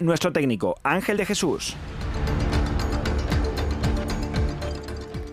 nuestro técnico Ángel de Jesús.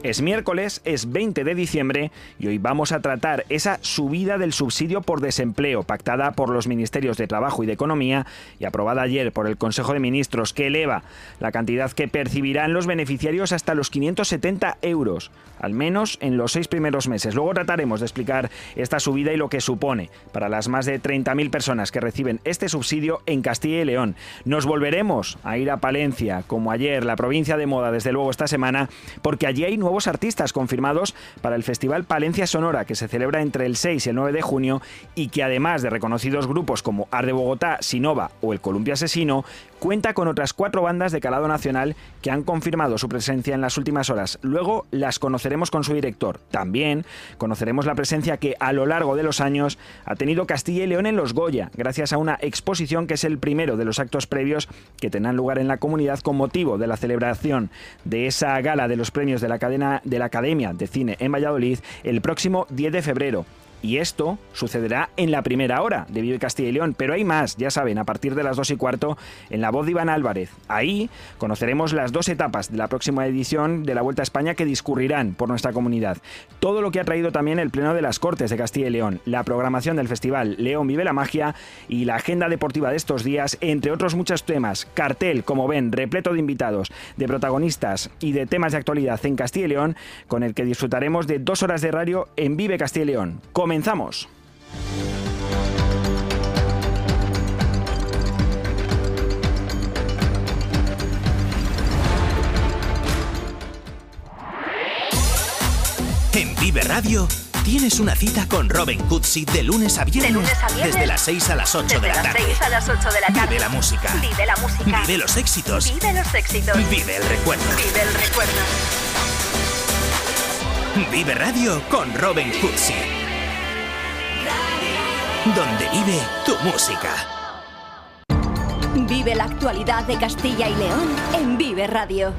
Es miércoles, es 20 de diciembre y hoy vamos a tratar esa subida del subsidio por desempleo pactada por los Ministerios de Trabajo y de Economía y aprobada ayer por el Consejo de Ministros que eleva la cantidad que percibirán los beneficiarios hasta los 570 euros, al menos en los seis primeros meses. Luego trataremos de explicar esta subida y lo que supone para las más de 30.000 personas que reciben este subsidio en Castilla y León. Nos volveremos a ir a Palencia, como ayer, la provincia de moda desde luego esta semana, porque allí hay nuevos artistas confirmados para el Festival Palencia Sonora, que se celebra entre el 6 y el 9 de junio y que además de reconocidos grupos como Ar de Bogotá, Sinova o el Columpio Asesino, cuenta con otras cuatro bandas de calado nacional que han confirmado su presencia en las últimas horas. Luego las conoceremos con su director. También conoceremos la presencia que a lo largo de los años ha tenido Castilla y León en los Goya, gracias a una exposición que es el primero de los actos previos que tendrán lugar en la comunidad con motivo de la celebración de esa gala de los premios de la cadena de la Academia de Cine en Valladolid el próximo 10 de febrero. Y esto sucederá en la primera hora de Vive Castilla y León, pero hay más, ya saben, a partir de las dos y cuarto en la voz de Iván Álvarez. Ahí conoceremos las dos etapas de la próxima edición de la Vuelta a España que discurrirán por nuestra comunidad. Todo lo que ha traído también el Pleno de las Cortes de Castilla y León, la programación del Festival León Vive la Magia y la agenda deportiva de estos días, entre otros muchos temas. Cartel, como ven, repleto de invitados, de protagonistas y de temas de actualidad en Castilla y León, con el que disfrutaremos de dos horas de radio en Vive Castilla y León. Comenzamos. En Vive Radio tienes una cita con Robin Cutsi de lunes a viernes, De lunes a viernes. desde las 6 a las 8 Desde de la las tarde. 6 a las 8 de la tarde. Vive la música. Vive la música. Vive los éxitos. Vive los éxitos. Vive el recuerdo. Vive el recuerdo. Vive Radio con Robin Cutsi. Donde vive tu música. Vive la actualidad de Castilla y León en Vive Radio.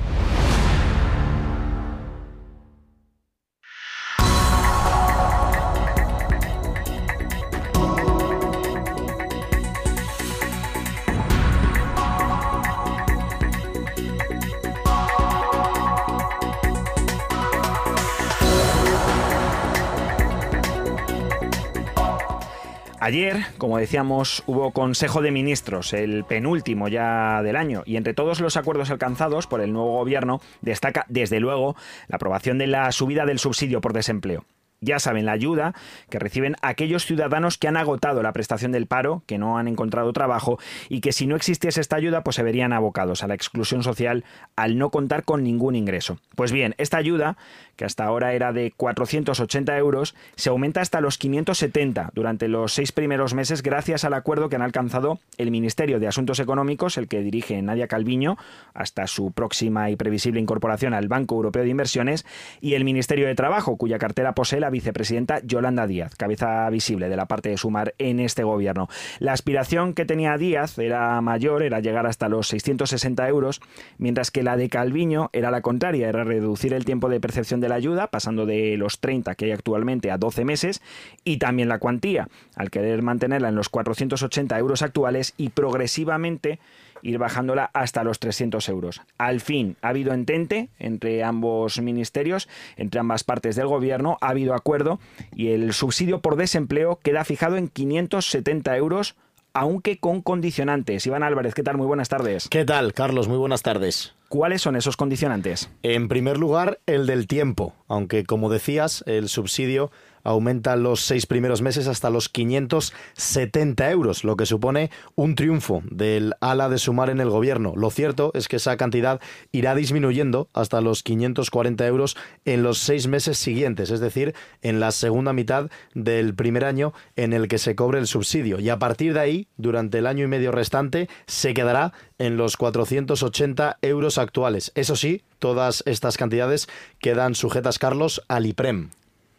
Ayer, como decíamos, hubo Consejo de Ministros, el penúltimo ya del año, y entre todos los acuerdos alcanzados por el nuevo gobierno destaca, desde luego, la aprobación de la subida del subsidio por desempleo. Ya saben, la ayuda que reciben aquellos ciudadanos que han agotado la prestación del paro, que no han encontrado trabajo y que si no existiese esta ayuda pues se verían abocados a la exclusión social al no contar con ningún ingreso. Pues bien, esta ayuda, que hasta ahora era de 480 euros, se aumenta hasta los 570 durante los seis primeros meses gracias al acuerdo que han alcanzado el Ministerio de Asuntos Económicos, el que dirige Nadia Calviño, hasta su próxima y previsible incorporación al Banco Europeo de Inversiones, y el Ministerio de Trabajo, cuya cartera posee la vicepresidenta Yolanda Díaz, cabeza visible de la parte de Sumar en este gobierno. La aspiración que tenía Díaz era mayor, era llegar hasta los 660 euros, mientras que la de Calviño era la contraria, era reducir el tiempo de percepción de la ayuda, pasando de los 30 que hay actualmente a 12 meses, y también la cuantía, al querer mantenerla en los 480 euros actuales y progresivamente ir bajándola hasta los 300 euros. Al fin, ha habido entente entre ambos ministerios, entre ambas partes del gobierno, ha habido acuerdo y el subsidio por desempleo queda fijado en 570 euros, aunque con condicionantes. Iván Álvarez, ¿qué tal? Muy buenas tardes. ¿Qué tal, Carlos? Muy buenas tardes. ¿Cuáles son esos condicionantes? En primer lugar, el del tiempo, aunque como decías, el subsidio aumenta los seis primeros meses hasta los 570 euros, lo que supone un triunfo del ala de sumar en el gobierno. Lo cierto es que esa cantidad irá disminuyendo hasta los 540 euros en los seis meses siguientes, es decir, en la segunda mitad del primer año en el que se cobre el subsidio. Y a partir de ahí, durante el año y medio restante, se quedará en los 480 euros actuales. Eso sí, todas estas cantidades quedan sujetas, Carlos, al IPREM.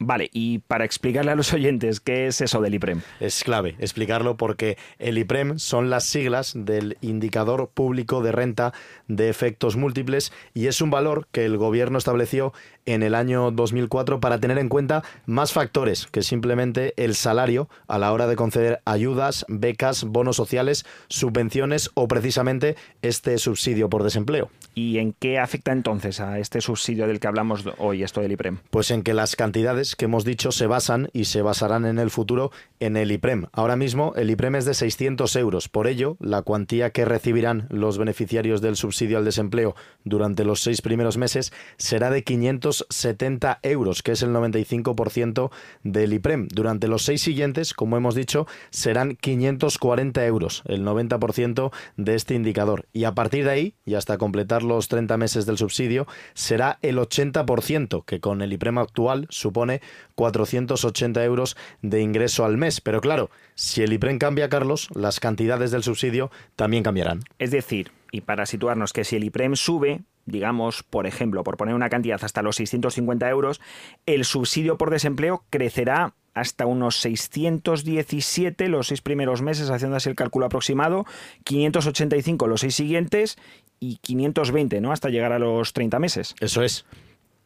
Vale, y para explicarle a los oyentes qué es eso del IPREM. Es clave explicarlo porque el IPREM son las siglas del Indicador Público de Renta de Efectos Múltiples y es un valor que el gobierno estableció en el año 2004 para tener en cuenta más factores que simplemente el salario a la hora de conceder ayudas, becas, bonos sociales, subvenciones o precisamente este subsidio por desempleo. ¿Y en qué afecta entonces a este subsidio del que hablamos hoy, esto del IPREM? Pues en que las cantidades que hemos dicho se basan y se basarán en el futuro en el IPREM. Ahora mismo el IPREM es de 600 euros. Por ello, la cuantía que recibirán los beneficiarios del subsidio al desempleo durante los seis primeros meses será de 570 euros, que es el 95% del IPREM. Durante los seis siguientes, como hemos dicho, serán 540 euros, el 90% de este indicador. Y a partir de ahí, y hasta completar los 30 meses del subsidio, será el 80%, que con el IPREM actual supone 480 euros de ingreso al mes. Pero claro, si el IPREM cambia, Carlos, las cantidades del subsidio también cambiarán. Es decir, y para situarnos que si el IPREM sube, digamos, por ejemplo, por poner una cantidad hasta los 650 euros, el subsidio por desempleo crecerá hasta unos 617 los seis primeros meses, haciendo así el cálculo aproximado, 585 los seis siguientes y 520, ¿no? Hasta llegar a los 30 meses. Eso es.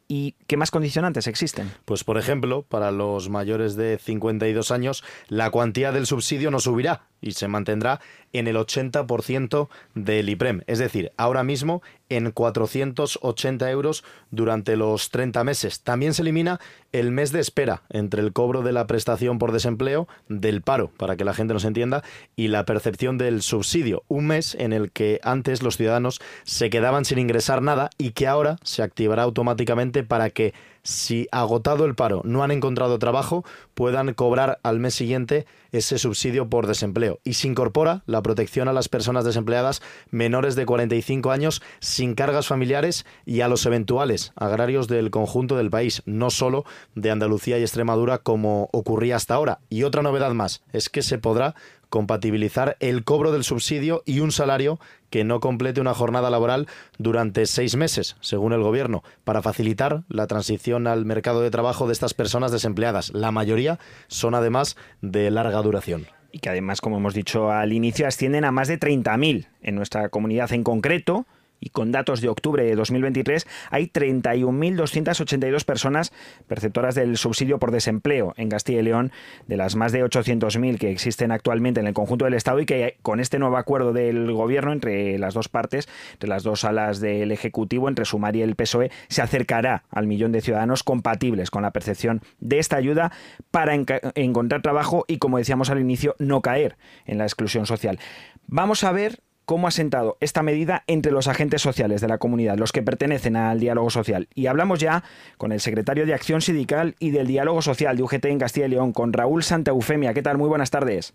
¿Y qué más condicionantes existen? Pues, por ejemplo, para los mayores de 52 años, la cuantía del subsidio no subirá y se mantendrá en el 80% del IPREM. Es decir, ahora mismo en 480 euros durante los 30 meses. También se elimina el mes de espera entre el cobro de la prestación por desempleo, del paro, para que la gente nos entienda, y la percepción del subsidio. Un mes en el que antes los ciudadanos se quedaban sin ingresar nada y que ahora se activará automáticamente para que si agotado el paro no han encontrado trabajo, puedan cobrar al mes siguiente ese subsidio por desempleo. Y se incorpora la protección a las personas desempleadas menores de 45 años sin cargas familiares y a los eventuales agrarios del conjunto del país, no solo de Andalucía y Extremadura como ocurría hasta ahora. Y otra novedad más es que se podrá compatibilizar el cobro del subsidio y un salario que no complete una jornada laboral durante seis meses, según el Gobierno, para facilitar la transición al mercado de trabajo de estas personas desempleadas. La mayoría son además de larga duración y que además, como hemos dicho al inicio, ascienden a más de 30.000 en nuestra comunidad en concreto y con datos de octubre de 2023 hay 31.282 personas perceptoras del subsidio por desempleo en Castilla y León, de las más de 800.000 que existen actualmente en el conjunto del Estado y que con este nuevo acuerdo del Gobierno entre las dos partes, entre las dos alas del Ejecutivo, entre Sumar y el PSOE, se acercará al millón de ciudadanos compatibles con la percepción de esta ayuda para encontrar trabajo y, como decíamos al inicio, no caer en la exclusión social. Vamos a ver cómo ha sentado esta medida entre los agentes sociales de la comunidad, los que pertenecen al diálogo social. Y hablamos ya con el secretario de Acción Sindical y del Diálogo Social de UGT en Castilla y León, con Raúl Santa Eufemia. ¿Qué tal? Muy buenas tardes.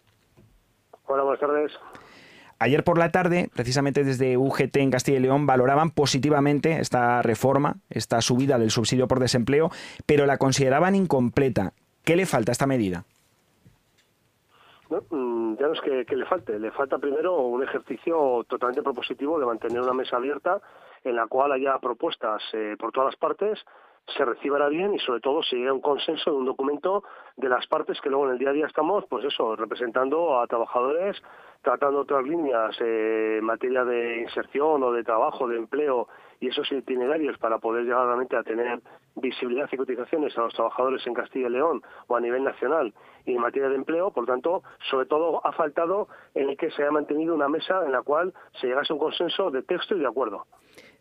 Hola, buenas tardes. Ayer por la tarde, precisamente desde UGT en Castilla y León, valoraban positivamente esta reforma, esta subida del subsidio por desempleo, pero la consideraban incompleta. ¿Qué le falta a esta medida? Mm, ya no es que, le falte, le falta primero un ejercicio totalmente propositivo de mantener una mesa abierta en la cual haya propuestas eh, por todas las partes, se recibará bien y sobre todo se llegue a un consenso de un documento de las partes que luego en el día a día estamos, pues eso, representando a trabajadores, tratando otras líneas eh, en materia de inserción o de trabajo, de empleo y esos itinerarios para poder llegar realmente a tener visibilidad y cotizaciones a los trabajadores en Castilla y León o a nivel nacional y en materia de empleo, por tanto, sobre todo ha faltado en el que se haya mantenido una mesa en la cual se llegase a un consenso de texto y de acuerdo.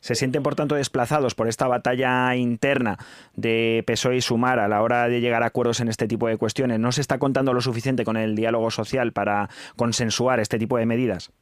Se sienten, por tanto, desplazados por esta batalla interna de PSOE y Sumar a la hora de llegar a acuerdos en este tipo de cuestiones. ¿No se está contando lo suficiente con el diálogo social para consensuar este tipo de medidas?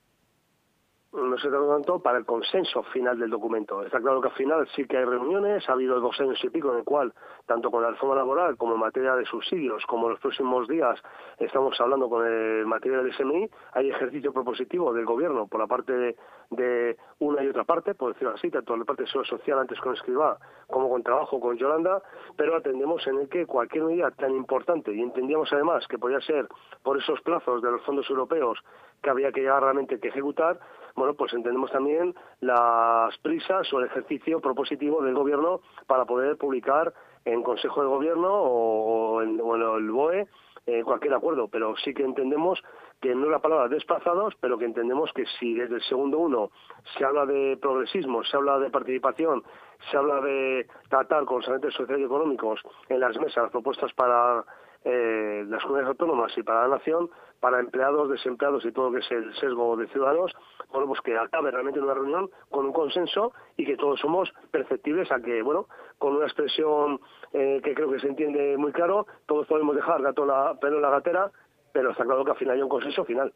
No se trata tanto para el consenso final del documento. Está claro que al final sí que hay reuniones, ha habido dos años y pico en el cual, tanto con la reforma laboral como en materia de subsidios, como en los próximos días estamos hablando con el materia del SMI, hay ejercicio propositivo del gobierno por la parte de, una y otra parte, por decirlo así, tanto la parte social antes con Escribá como con trabajo con Yolanda, pero atendemos en el que cualquier medida tan importante, y entendíamos además que podía ser por esos plazos de los fondos europeos que había que llegar realmente que ejecutar, bueno, pues entendemos también las prisas o el ejercicio propositivo del Gobierno para poder publicar en Consejo de Gobierno o en, el BOE eh, cualquier acuerdo, pero sí que entendemos que no la palabra desplazados, pero que entendemos que si desde el segundo uno se habla de progresismo, se habla de participación, se habla de tratar con los agentes sociales y económicos en las mesas propuestas para eh, las comunidades autónomas y para la nación, para empleados, desempleados y todo lo que es el sesgo de ciudadanos, bueno, pues que acabe realmente en una reunión con un consenso y que todos somos perceptibles a que, bueno, con una expresión eh, que creo que se entiende muy claro, todos podemos dejar gato la, pelo en la gatera, pero está claro que al final hay un consenso final.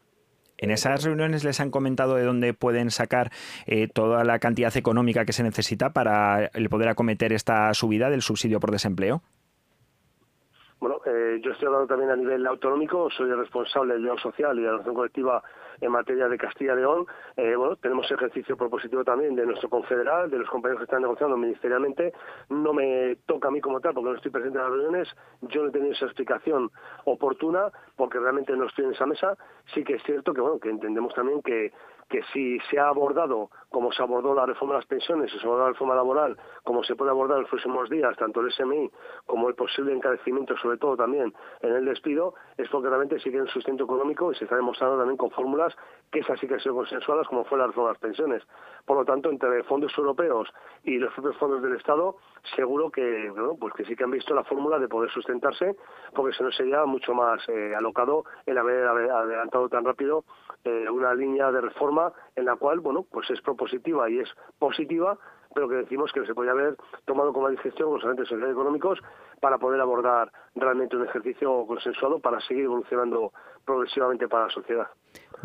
En esas reuniones les han comentado de dónde pueden sacar eh, toda la cantidad económica que se necesita para el poder acometer esta subida del subsidio por desempleo. Bueno, eh, yo estoy hablando también a nivel autonómico, soy el responsable del León Social y de la relación colectiva en materia de Castilla y León. Eh, bueno, tenemos ejercicio propositivo también de nuestro confederal, de los compañeros que están negociando ministerialmente. No me toca a mí como tal, porque no estoy presente en las reuniones. Yo no he tenido esa explicación oportuna, porque realmente no estoy en esa mesa. Sí que es cierto que, bueno, que entendemos también que que si se ha abordado, como se abordó la reforma de las pensiones, se abordó la reforma laboral, como se puede abordar en los próximos días, tanto el SMI como el posible encarecimiento, sobre todo también en el despido, es porque realmente sigue un sustento económico y se está demostrando también con fórmulas que esas sí que han sido consensuadas, como fue la reforma de las pensiones. Por lo tanto, entre fondos europeos y los propios fondos del Estado, seguro que, pues que sí que han visto la fórmula de poder sustentarse, porque si no sería mucho más eh, alocado el haber adelantado tan rápido eh, una línea de reforma en la cual, bueno, pues es propositiva y es positiva, pero que decimos que se podría haber tomado como digestión los agentes económicos para poder abordar realmente un ejercicio consensuado para seguir evolucionando progresivamente para la sociedad.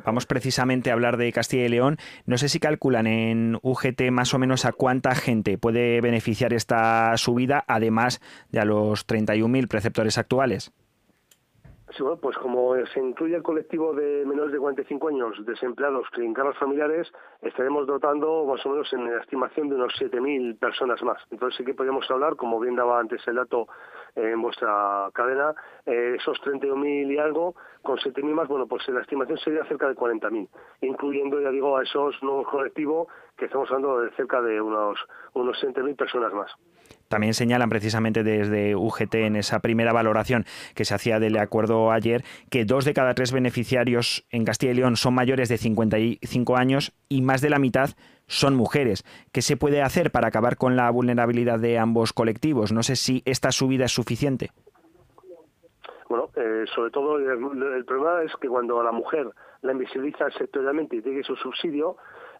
Vamos precisamente a hablar de Castilla y León. No sé si calculan en UGT más o menos a cuánta gente puede beneficiar esta subida, además de a los 31.000 preceptores actuales. Sí, bueno, pues como se incluye el colectivo de menores de 45 años desempleados que encargos familiares, estaremos dotando más o menos en la estimación de unos 7.000 personas más. Entonces sí que podríamos hablar, como bien daba antes el dato en vuestra cadena, eh, esos 31.000 y algo, con 7.000 más, bueno, pues la estimación sería cerca de 40.000, incluyendo, ya digo, a esos nuevos colectivos que estamos hablando de cerca de unos, unos 7.000 personas más. También señalan precisamente desde UGT en esa primera valoración que se hacía del acuerdo ayer que dos de cada tres beneficiarios en Castilla y León son mayores de 55 años y más de la mitad son mujeres. ¿Qué se puede hacer para acabar con la vulnerabilidad de ambos colectivos? No sé si esta subida es suficiente. Bueno, eh, sobre todo el, problema es que cuando a la mujer la invisibiliza sectorialmente y tiene su subsidio,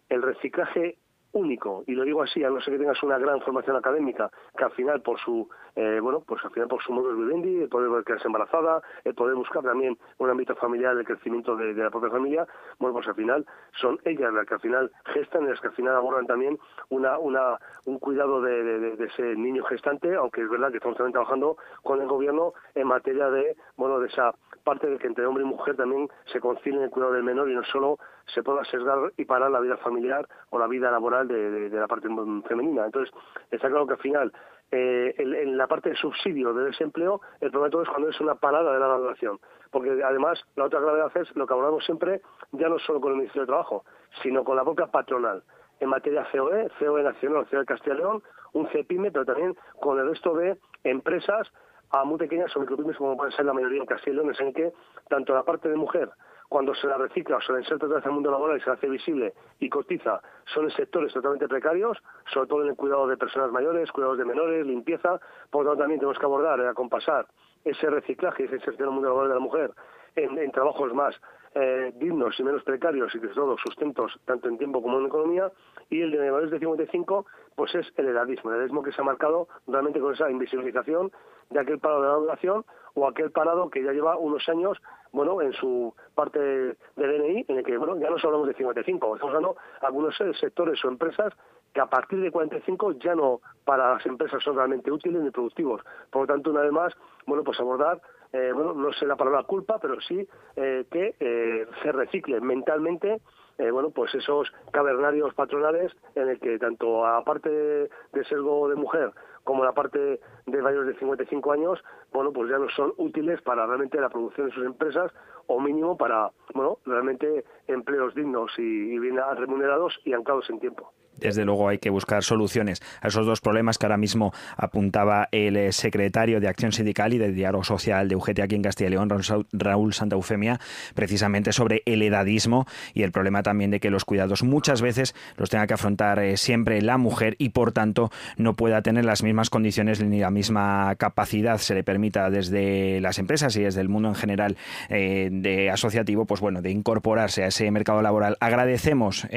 el reciclaje único y lo digo así a no ser que tengas una gran formación académica que al final por su eh, bueno pues al final por su modo de vivendi el poder quedarse embarazada el poder buscar también un ámbito familiar el crecimiento de, la propia familia bueno pues al final son ellas las que al final gestan y las que al final abordan también una una un cuidado de, de, ese niño gestante aunque es verdad que estamos también trabajando con el gobierno en materia de bueno de esa parte de que entre hombre y mujer también se concilien el cuidado del menor y no solo se pueda sesgar y parar la vida familiar o la vida laboral de, la parte femenina. Entonces, está claro que al final, eh, en, la parte de subsidio de desempleo, el problema de todo es cuando es una parada de la valoración. Porque además, la otra gravedad es lo que hablamos siempre, ya no solo con el Ministerio de Trabajo, sino con la propia patronal. En materia COE, COE Nacional, COE Castilla y León, un CEPIME, pero también con el resto de empresas a muy pequeñas o micropymes como pueden ser la mayoría en Castilla y León, en que tanto la parte de mujer cuando se la recicla o se la inserta otra vez el mundo laboral y se la hace visible y cotiza, son en sectores totalmente precarios, sobre todo en el cuidado de personas mayores, cuidados de menores, limpieza. Por lo tanto, también tenemos que abordar, eh, acompasar ese reciclaje y esa inserción el mundo laboral de la mujer en, trabajos más eh, dignos y menos precarios y que todo sustentos tanto en tiempo como en economía. Y el de menores de 55, pues es el edadismo, el edadismo que se ha marcado realmente con esa invisibilización de aquel parado de la población o aquel parado que ya lleva unos años bueno, en su parte de DNI, en el que, bueno, ya no hablamos de 55, estamos hablando de algunos sectores o empresas que a partir de 45 ya no para las empresas son realmente útiles ni productivos. Por lo tanto, una vez más, bueno, pues abordar, eh, bueno, no sé la palabra culpa, pero sí eh, que eh, se recicle mentalmente eh, bueno, pues esos cavernarios patronales en el que tanto aparte de, de sesgo de mujer como la parte de mayores de 55 años, bueno, pues ya no son útiles para realmente la producción de sus empresas o mínimo para, bueno, realmente empleos dignos y, y bien remunerados y anclados en tiempo desde luego hay que buscar soluciones a esos dos problemas que ahora mismo apuntaba el eh, secretario de Acción Sindical y de Diálogo Social de UGT aquí en Castilla y León, Raúl Santa Eufemia, precisamente sobre el edadismo y el problema también de que los cuidados muchas veces los tenga que afrontar eh, siempre la mujer y por tanto no pueda tener las mismas condiciones ni la misma capacidad se le permita desde las empresas y desde el mundo en general eh, de asociativo, pues bueno, de incorporarse a ese mercado laboral. Agradecemos,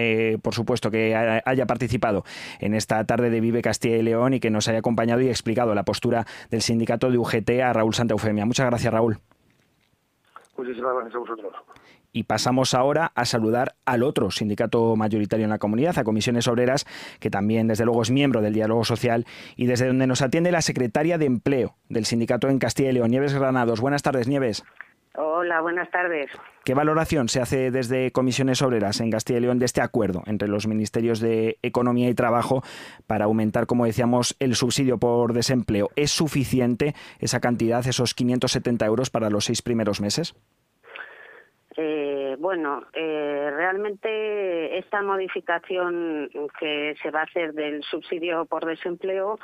por supuesto, que haya participado en esta tarde de Vive Castilla y León y que nos haya acompañado y explicado la postura del sindicato de UGT a Raúl Santa Eufemia. Muchas gracias, Raúl. Muchísimas gracias a vosotros. Y pasamos ahora a saludar al otro sindicato mayoritario en la comunidad, a Comisiones Obreras, que también desde luego es miembro del diálogo social y desde donde nos atiende la secretaria de Empleo del sindicato en Castilla y León, Nieves Granados. Buenas tardes, Nieves. Hola, buenas tardes. ¿Qué valoración se hace desde Comisiones Obreras en Castilla y León de este acuerdo entre los ministerios de Economía y Trabajo para aumentar, como decíamos, el subsidio por desempleo? ¿Es suficiente esa cantidad, esos 570 euros para los seis primeros meses? Eh, bueno, eh, realmente esta modificación que se va a hacer del subsidio por desempleo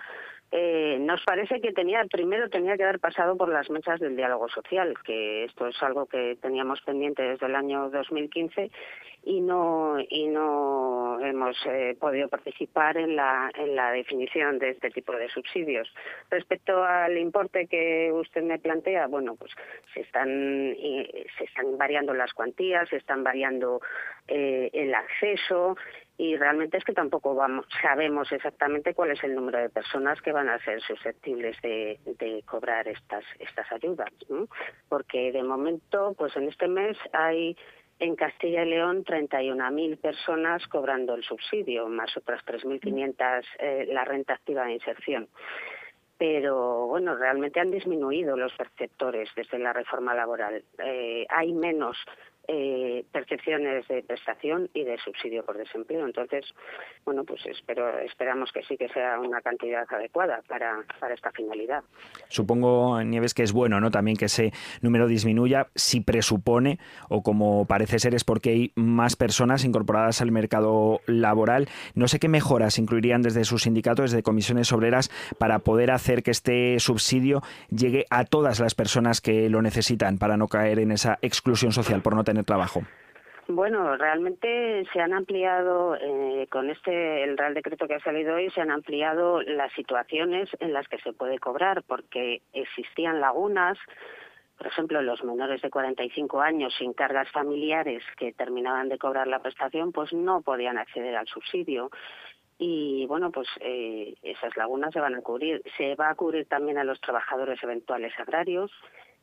eh, nos parece que tenía primero tenía que haber pasado por las mesas del diálogo social, que esto es algo que teníamos pendiente desde el año 2015 y no y no hemos eh, podido participar en la en la definición de este tipo de subsidios. Respecto al importe que usted me plantea, bueno, pues se están se están variando las cuantías, se están variando eh, el acceso y realmente es que tampoco vamos, sabemos exactamente cuál es el número de personas que van a ser susceptibles de, cobrar estas estas ayudas, porque de momento, pues en este mes hay en Castilla y León 31.000 personas cobrando el subsidio, más otras 3.500 eh, la renta activa de inserción. Pero bueno, realmente han disminuido los perceptores desde la reforma laboral. Eh, hay menos eh, percepciones de prestación y de subsidio por desempleo. Entonces, bueno, pues espero, esperamos que sí que sea una cantidad adecuada para, para esta finalidad. Supongo, Nieves, que es bueno, ¿no? También que ese número disminuya si presupone, o como parece ser, es porque hay más personas incorporadas al mercado laboral. No sé qué mejoras incluirían desde sus sindicatos, desde comisiones obreras, para poder hacer que este subsidio llegue a todas las personas que lo necesitan para no caer en esa exclusión social por no tener trabajo? Bueno, realmente se han ampliado, eh, con este, el Real Decreto que ha salido hoy, se han ampliado las situaciones en las que se puede cobrar, porque existían lagunas, por ejemplo, los menores de 45 años sin cargas familiares que terminaban de cobrar la prestación, pues no podían acceder al subsidio. Y bueno, pues eh, esas lagunas se van a cubrir. Se va a cubrir también a los trabajadores eventuales agrarios,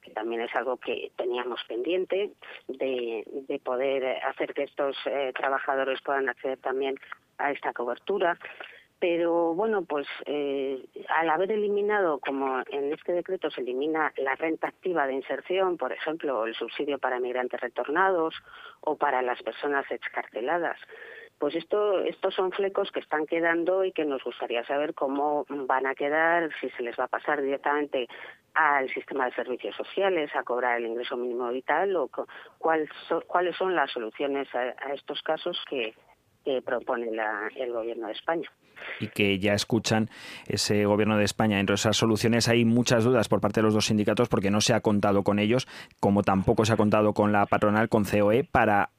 que también es algo que teníamos pendiente de, de poder hacer que estos eh, trabajadores puedan acceder también a esta cobertura. Pero bueno, pues eh, al haber eliminado, como en este decreto se elimina la renta activa de inserción, por ejemplo, el subsidio para migrantes retornados o para las personas excarceladas, pues esto, estos son flecos que están quedando y que nos gustaría saber cómo van a quedar, si se les va a pasar directamente al sistema de servicios sociales a cobrar el ingreso mínimo vital o cuál cuáles son las soluciones a, estos casos que, propone el gobierno de España y que ya escuchan ese gobierno de España. Entre esas soluciones hay muchas dudas por parte de los dos sindicatos porque no se ha contado con ellos, como tampoco se ha contado con la patronal, con COE, para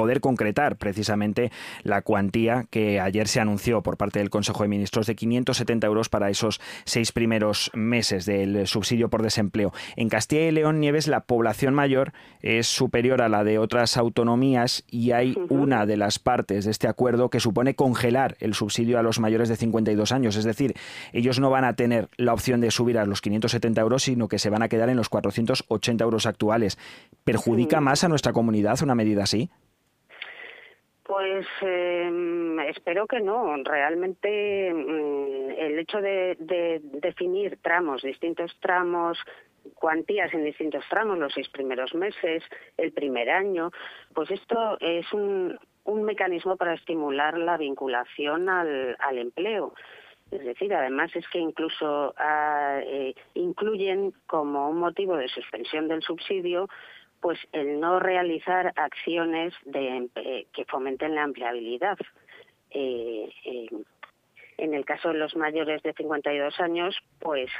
poder concretar precisamente la cuantía que ayer se anunció por parte del Consejo de Ministros de 570 euros para esos seis primeros meses del subsidio por desempleo. En Castilla y León, Nieves, la población mayor es superior a la de otras autonomías y hay una de las partes de este acuerdo que supone congelar el subsidio a los mayores de 52 años. Es decir, ellos no van a tener la opción de subir a los 570 euros, sino que se van a quedar en los 480 euros actuales. ¿Perjudica más a nuestra comunidad una medida así? Pues eh, espero que no. Realmente mm, el hecho de, de, definir tramos, distintos tramos, cuantías en distintos tramos, los seis primeros meses, el primer año, pues esto es un, un mecanismo para estimular la vinculación al, al empleo. Es decir, además es que incluso ah, eh, incluyen como un motivo de suspensión del subsidio pues el no realizar acciones de, eh, que fomenten la empleabilidad. Eh, eh, en el caso de los mayores de 52 años, pues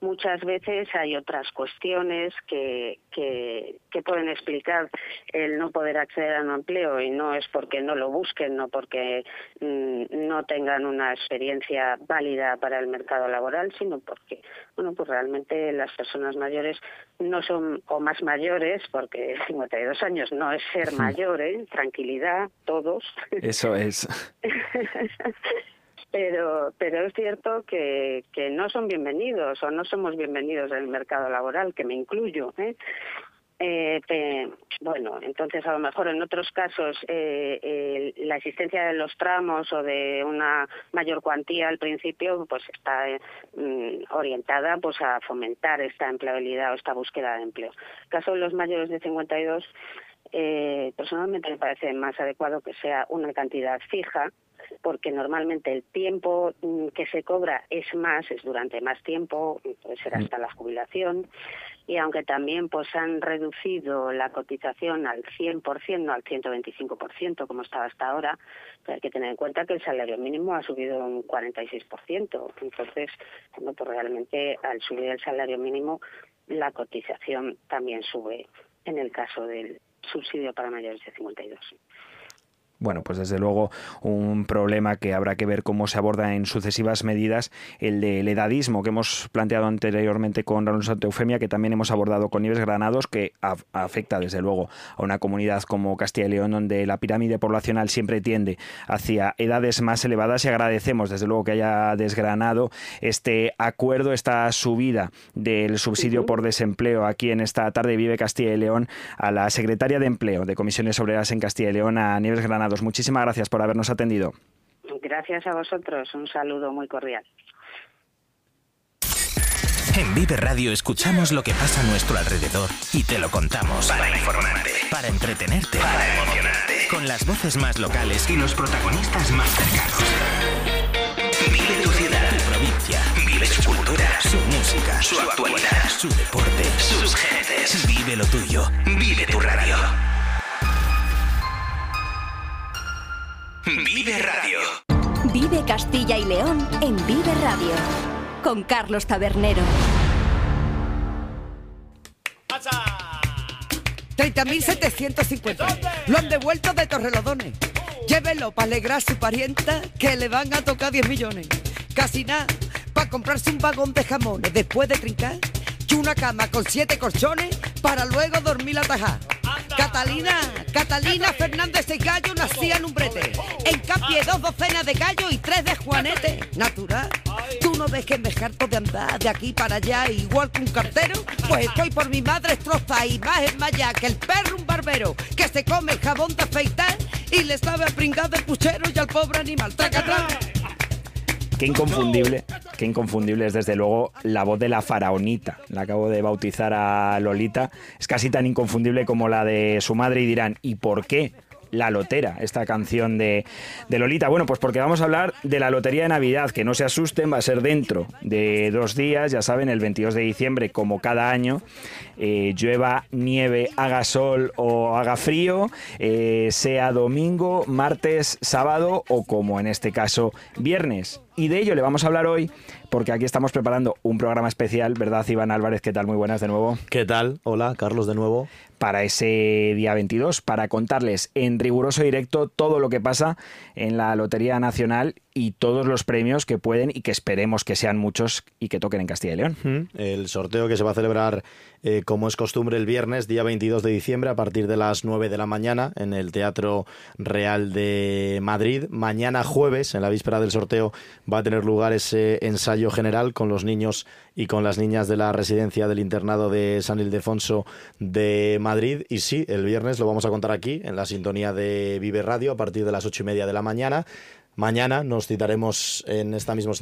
muchas veces hay otras cuestiones que, que, pueden explicar el no poder acceder a un empleo y no es porque no lo busquen, no porque mm, no tengan una experiencia válida para el mercado laboral, sino porque, bueno, pues realmente las personas mayores no son, o más mayores, porque 52 años no es ser mayor, ¿eh? tranquilidad, todos. Eso es. pero pero es cierto que, que no son bienvenidos o no somos bienvenidos en el mercado laboral, que me incluyo. ¿eh? Eh, bueno, entonces a lo mejor en otros casos eh, la existencia de los tramos o de una mayor cuantía al principio pues está mm, orientada pues a fomentar esta empleabilidad o esta búsqueda de empleo. En caso de los mayores de 52 eh, personalmente me parece más adecuado que sea una cantidad fija porque normalmente el tiempo mm, que se cobra es más, es durante más tiempo, puede ser mm. hasta la jubilación, y aunque también pues han reducido la cotización al 100%, no al 125% como estaba hasta ahora, pues hay que tener en cuenta que el salario mínimo ha subido un 46%. Entonces, bueno, pues realmente al subir el salario mínimo, la cotización también sube en el caso del subsidio para mayores de 52 bueno, pues desde luego un problema que habrá que ver cómo se aborda en sucesivas medidas, el del edadismo que hemos planteado anteriormente con Raúl Eufemia, que también hemos abordado con Nieves Granados, que afecta desde luego a una comunidad como Castilla y León, donde la pirámide poblacional siempre tiende hacia edades más elevadas y agradecemos desde luego que haya desgranado este acuerdo, esta subida del subsidio por desempleo. Aquí en esta tarde Vive Castilla y León a la secretaria de Empleo de Comisiones Obreras en Castilla y León, a Nieves Granados Muchísimas gracias por habernos atendido. Gracias a vosotros. Un saludo muy cordial. En Vive Radio escuchamos lo que pasa a nuestro alrededor y te lo contamos. Para informarte, para entretenerte, para emocionarte. Con las voces más locales y los protagonistas más cercanos. Vive tu ciudad, tu provincia. Vive su cultura, su música, su actualidad, su deporte, sus gentes. Vive lo tuyo. Vive tu radio. Vive Radio. Vive Castilla y León en Vive Radio. Con Carlos Tabernero. 30.750. Lo han devuelto de Torrelodones. Llévelo para alegrar a su parienta que le van a tocar 10 millones. Casi nada, para comprarse un vagón de jamones después de trincar y una cama con siete colchones para luego dormir la taja. Catalina, Catalina Fernández de Gallo nacía en un brete. En Capie dos docenas de gallo y tres de juanete. Natural. ¿Tú no ves que me harto de andar de aquí para allá igual que un cartero? Pues estoy por mi madre estroza y más en maya que el perro un barbero que se come el jabón de afeitar y le sabe a pringar del puchero y al pobre animal. ¡Traca, traca! Qué inconfundible, qué inconfundible es desde luego la voz de la faraonita. La acabo de bautizar a Lolita. Es casi tan inconfundible como la de su madre y dirán, ¿y por qué? La Lotera, esta canción de, Lolita. Bueno, pues porque vamos a hablar de la Lotería de Navidad, que no se asusten, va a ser dentro de dos días, ya saben, el 22 de diciembre, como cada año, eh, llueva, nieve, haga sol o haga frío, eh, sea domingo, martes, sábado o como en este caso, viernes Y de ello le vamos a hablar hoy porque aquí estamos preparando un programa especial, ¿verdad, Iván Álvarez? ¿Qué tal? Muy buenas de nuevo. ¿Qué tal? Hola, Carlos de nuevo. Para ese día 22, para contarles en riguroso directo todo lo que pasa en la Lotería Nacional y todos los premios que pueden y que esperemos que sean muchos y que toquen en Castilla y León. El sorteo que se va a celebrar, eh, como es costumbre, el viernes, día 22 de diciembre, a partir de las 9 de la mañana, en el Teatro Real de Madrid. Mañana jueves, en la víspera del sorteo, va a tener lugar ese ensayo general con los niños y con las niñas de la residencia del internado de San Ildefonso de Madrid. Y sí, el viernes lo vamos a contar aquí, en la sintonía de Vive Radio, a partir de las ocho y media de la mañana. Mañana nos citaremos en esta, misma,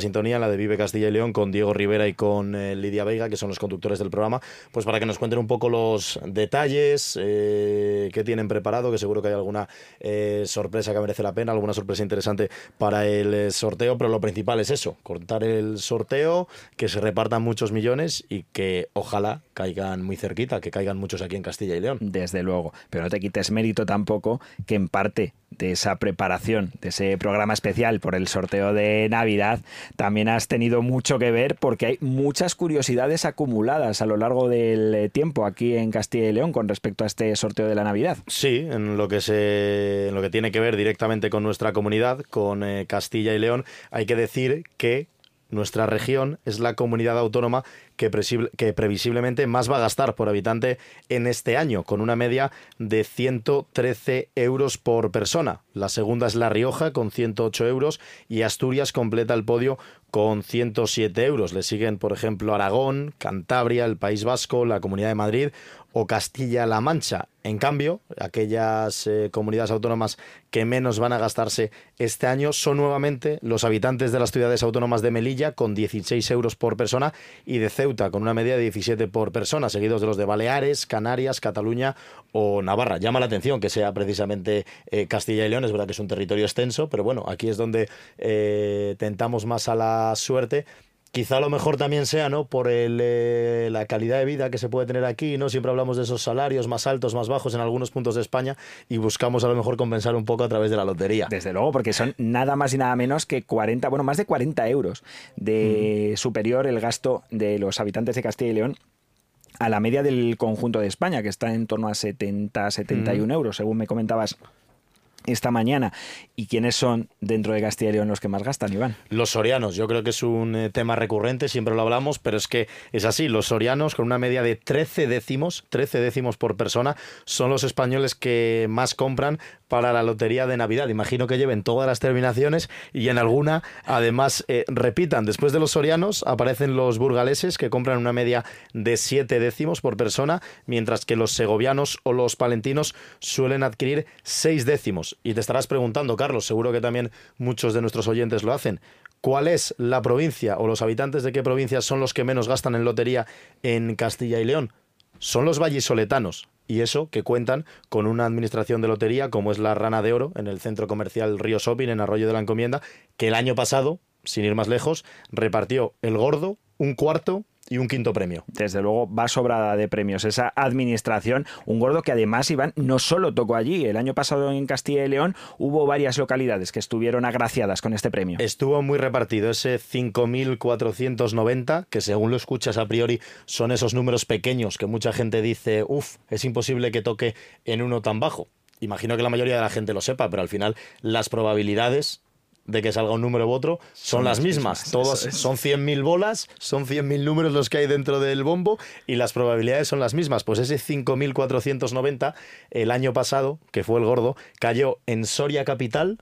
sintonía, la de Vive Castilla y León, con Diego Rivera y con eh, Lidia Veiga, que son los conductores del programa, pues para que nos cuenten un poco los detalles eh, que tienen preparado, que seguro que hay alguna eh, sorpresa que merece la pena, alguna sorpresa interesante para el sorteo, pero lo principal es eso, cortar el sorteo, que se repartan muchos millones y que ojalá caigan muy cerquita, que caigan muchos aquí en Castilla y León. Desde luego, pero no te quites mérito tampoco que en parte de esa preparación, de ese programa especial por el sorteo de Navidad, también has tenido mucho que ver porque hay muchas curiosidades acumuladas a lo largo del eh, tiempo aquí en Castilla y León con respecto a este sorteo de la Navidad. Sí, en lo que se en lo que tiene que ver directamente con nuestra comunidad, con eh, Castilla y León, hay que decir que nuestra región es la comunidad autónoma que, que, previsiblemente más va a gastar por habitante en este año, con una media de 113 euros por persona. La segunda es La Rioja, con 108 euros, y Asturias completa el podio con 107 euros. Le siguen, por ejemplo, Aragón, Cantabria, el País Vasco, la Comunidad de Madrid o Castilla-La Mancha. En cambio, aquellas eh, comunidades autónomas que menos van a gastarse este año son nuevamente los habitantes de las ciudades autónomas de Melilla con 16 euros por persona y de Ceuta con una media de 17 por persona, seguidos de los de Baleares, Canarias, Cataluña o Navarra. Llama la atención que sea precisamente eh, Castilla y León, es verdad que es un territorio extenso, pero bueno, aquí es donde eh, tentamos más a la suerte Quizá lo mejor también sea, ¿no? Por el, eh, la calidad de vida que se puede tener aquí, ¿no? Siempre hablamos de esos salarios más altos, más bajos en algunos puntos de España y buscamos a lo mejor compensar un poco a través de la lotería. Desde luego, porque son nada más y nada menos que 40, bueno, más de 40 euros de superior el gasto de los habitantes de Castilla y León a la media del conjunto de España, que está en torno a 70, 71 euros, según me comentabas esta mañana. ¿Y quiénes son dentro de Castilla y León los que más gastan, Iván? Los sorianos. Yo creo que es un eh, tema recurrente, siempre lo hablamos, pero es que es así. Los sorianos, con una media de 13 décimos, 13 décimos por persona, son los españoles que más compran para la lotería de Navidad. Imagino que lleven todas las terminaciones y en alguna, además, eh, repitan. Después de los sorianos aparecen los burgaleses que compran una media de 7 décimos por persona, mientras que los segovianos o los palentinos suelen adquirir 6 décimos. Y te estarás preguntando, Carlos, seguro que también muchos de nuestros oyentes lo hacen. ¿Cuál es la provincia o los habitantes de qué provincia son los que menos gastan en lotería en Castilla y León? Son los vallisoletanos. Y eso que cuentan con una administración de lotería como es la Rana de Oro en el centro comercial Río Shopping en Arroyo de la Encomienda, que el año pasado, sin ir más lejos, repartió el gordo, un cuarto y un quinto premio. Desde luego va sobrada de premios esa administración. Un gordo que además, Iván, no solo tocó allí. El año pasado en Castilla y León hubo varias localidades que estuvieron agraciadas con este premio. Estuvo muy repartido ese 5.490, que según lo escuchas a priori son esos números pequeños que mucha gente dice, uff, es imposible que toque en uno tan bajo. Imagino que la mayoría de la gente lo sepa, pero al final las probabilidades de que salga un número u otro son, las mismas. Todos son 100.000 bolas, son 100.000 números los que hay dentro del bombo y las probabilidades son las mismas. Pues ese 5.490 el año pasado, que fue el gordo, cayó en Soria capital,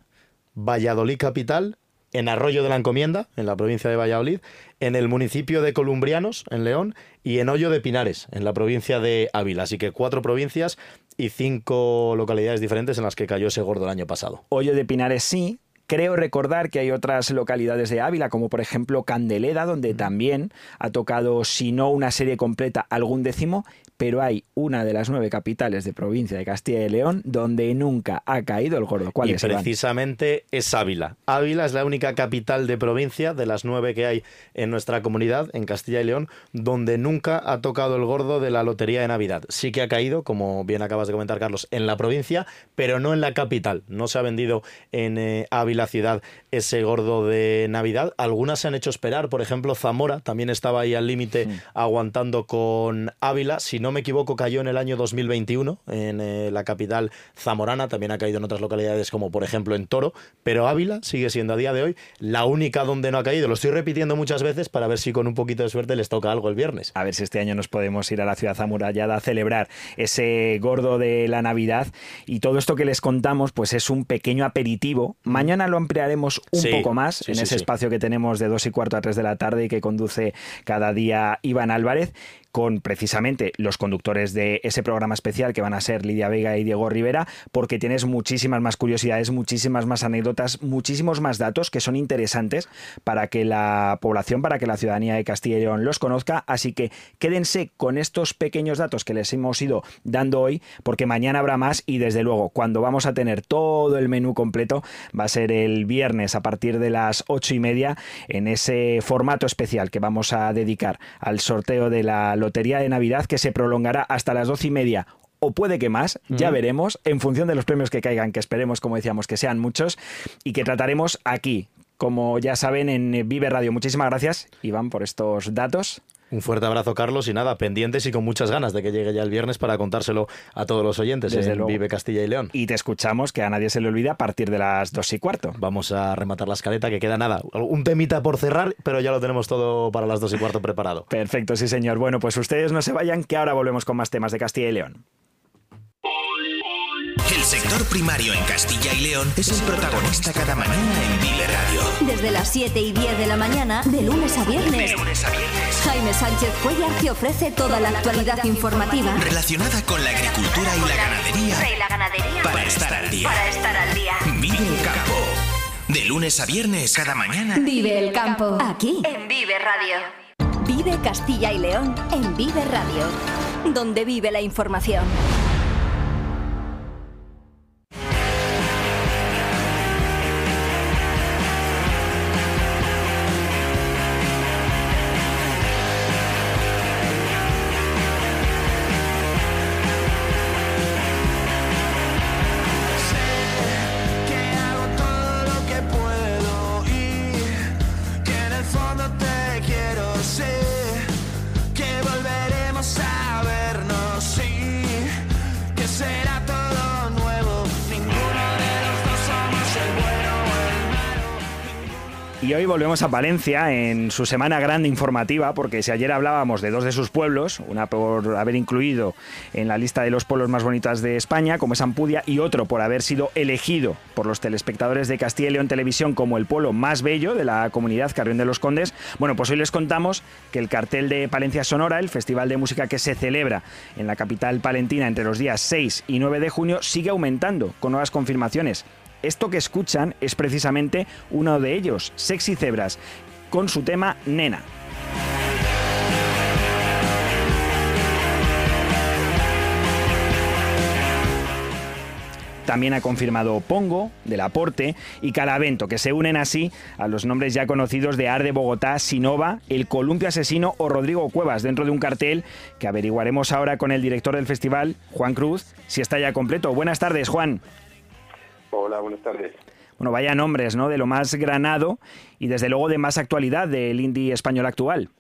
Valladolid capital, en Arroyo de la Encomienda, en la provincia de Valladolid, en el municipio de Columbrianos, en León, y en Hoyo de Pinares, en la provincia de Ávila. Así que cuatro provincias y cinco localidades diferentes en las que cayó ese gordo el año pasado. Hoyo de Pinares sí, Creo recordar que hay otras localidades de Ávila, como por ejemplo Candeleda, donde también ha tocado, si no una serie completa, algún décimo, pero hay una de las nueve capitales de provincia de Castilla y León donde nunca ha caído el gordo. ¿Cuál y precisamente es Ávila. Ávila es la única capital de provincia de las nueve que hay en nuestra comunidad, en Castilla y León, donde nunca ha tocado el gordo de la lotería de Navidad. Sí que ha caído, como bien acabas de comentar, Carlos, en la provincia, pero no en la capital. No se ha vendido en eh, Ávila ciudad ese gordo de Navidad. Algunas se han hecho esperar, por ejemplo, Zamora también estaba ahí al límite aguantando con Ávila. Si no me equivoco, cayó en el año 2021 en eh, la capital zamorana, también ha caído en otras localidades como por ejemplo en Toro, pero Ávila sigue siendo a día de hoy la única donde no ha caído. Lo estoy repitiendo muchas veces para ver si con un poquito de suerte les toca algo el viernes. A ver si este año nos podemos ir a la ciudad amurallada a celebrar ese gordo de la Navidad y todo esto que les contamos pues es un pequeño aperitivo. Mañana lo ampliaremos un Sí, poco más sí, en sí, ese espacio que tenemos de dos y cuarto a tres de la tarde y que conduce cada día Iván Álvarez con precisamente los conductores de ese programa especial que van a ser Lidia Vega y Diego Rivera, porque tienes muchísimas más curiosidades, muchísimas más anécdotas, muchísimos más datos que son interesantes para que la población, para que la ciudadanía de Castilla y León los conozca. Así que quédense con estos pequeños datos que les hemos ido dando hoy, porque mañana habrá más y desde luego cuando vamos a tener todo el menú completo va a ser el viernes a partir de las ocho y media en ese formato especial que vamos a dedicar al sorteo de la Lotería de Navidad que se prolongará hasta las doce y media o puede que más, ya veremos, en función de los premios que caigan, que esperemos, como decíamos, que sean muchos y que trataremos aquí, como ya saben, en Vive Radio. Muchísimas gracias, Iván, por estos datos. Un fuerte abrazo, Carlos, y nada, pendientes y con muchas ganas de que llegue ya el viernes para contárselo a todos los oyentes Desde en luego. Vive Castilla y León. Y te escuchamos, que a nadie se le olvida, a partir de las dos y cuarto. Vamos a rematar la escaleta, que queda nada. Un temita por cerrar, pero ya lo tenemos todo para las dos y cuarto preparado. Perfecto, sí señor. Bueno, pues ustedes no se vayan, que ahora volvemos con más temas de Castilla y León. El sector primario en Castilla y León es el protagonista cada mañana en Vive Radio. Desde las 7 y 10 de la mañana, de lunes a viernes, De lunes a viernes. Jaime Sánchez Cuellar te ofrece toda la actualidad informativa. Relacionada con la agricultura y la ganadería Y la ganadería. para estar al día. Para estar al día. Vive el campo. De lunes a viernes cada mañana. Vive el campo. Aquí. En Vive Radio. Vive Castilla y León en Vive Radio. Donde vive la información. Y hoy volvemos a Valencia en su semana grande informativa, porque si ayer hablábamos de dos de sus pueblos, una por haber incluido en la lista de los pueblos más bonitas de España, como es Ampudia, y otro por haber sido elegido por los telespectadores de Castilla y León Televisión como el pueblo más bello de la comunidad Carrión de los Condes, bueno, pues hoy les contamos que el cartel de Palencia Sonora, el festival de música que se celebra en la capital palentina entre los días 6 y 9 de junio, sigue aumentando con nuevas confirmaciones. Esto que escuchan es precisamente uno de ellos, Sexy Cebras, con su tema Nena. También ha confirmado Pongo, del Aporte y Calavento, que se unen así a los nombres ya conocidos de Arde Bogotá, Sinova, El Columpio Asesino o Rodrigo Cuevas, dentro de un cartel que averiguaremos ahora con el director del festival, Juan Cruz, si está ya completo. Buenas tardes, Juan. Hola, buenas tardes. Bueno, vaya nombres, ¿no? De lo más granado y desde luego de más actualidad del indie español actual.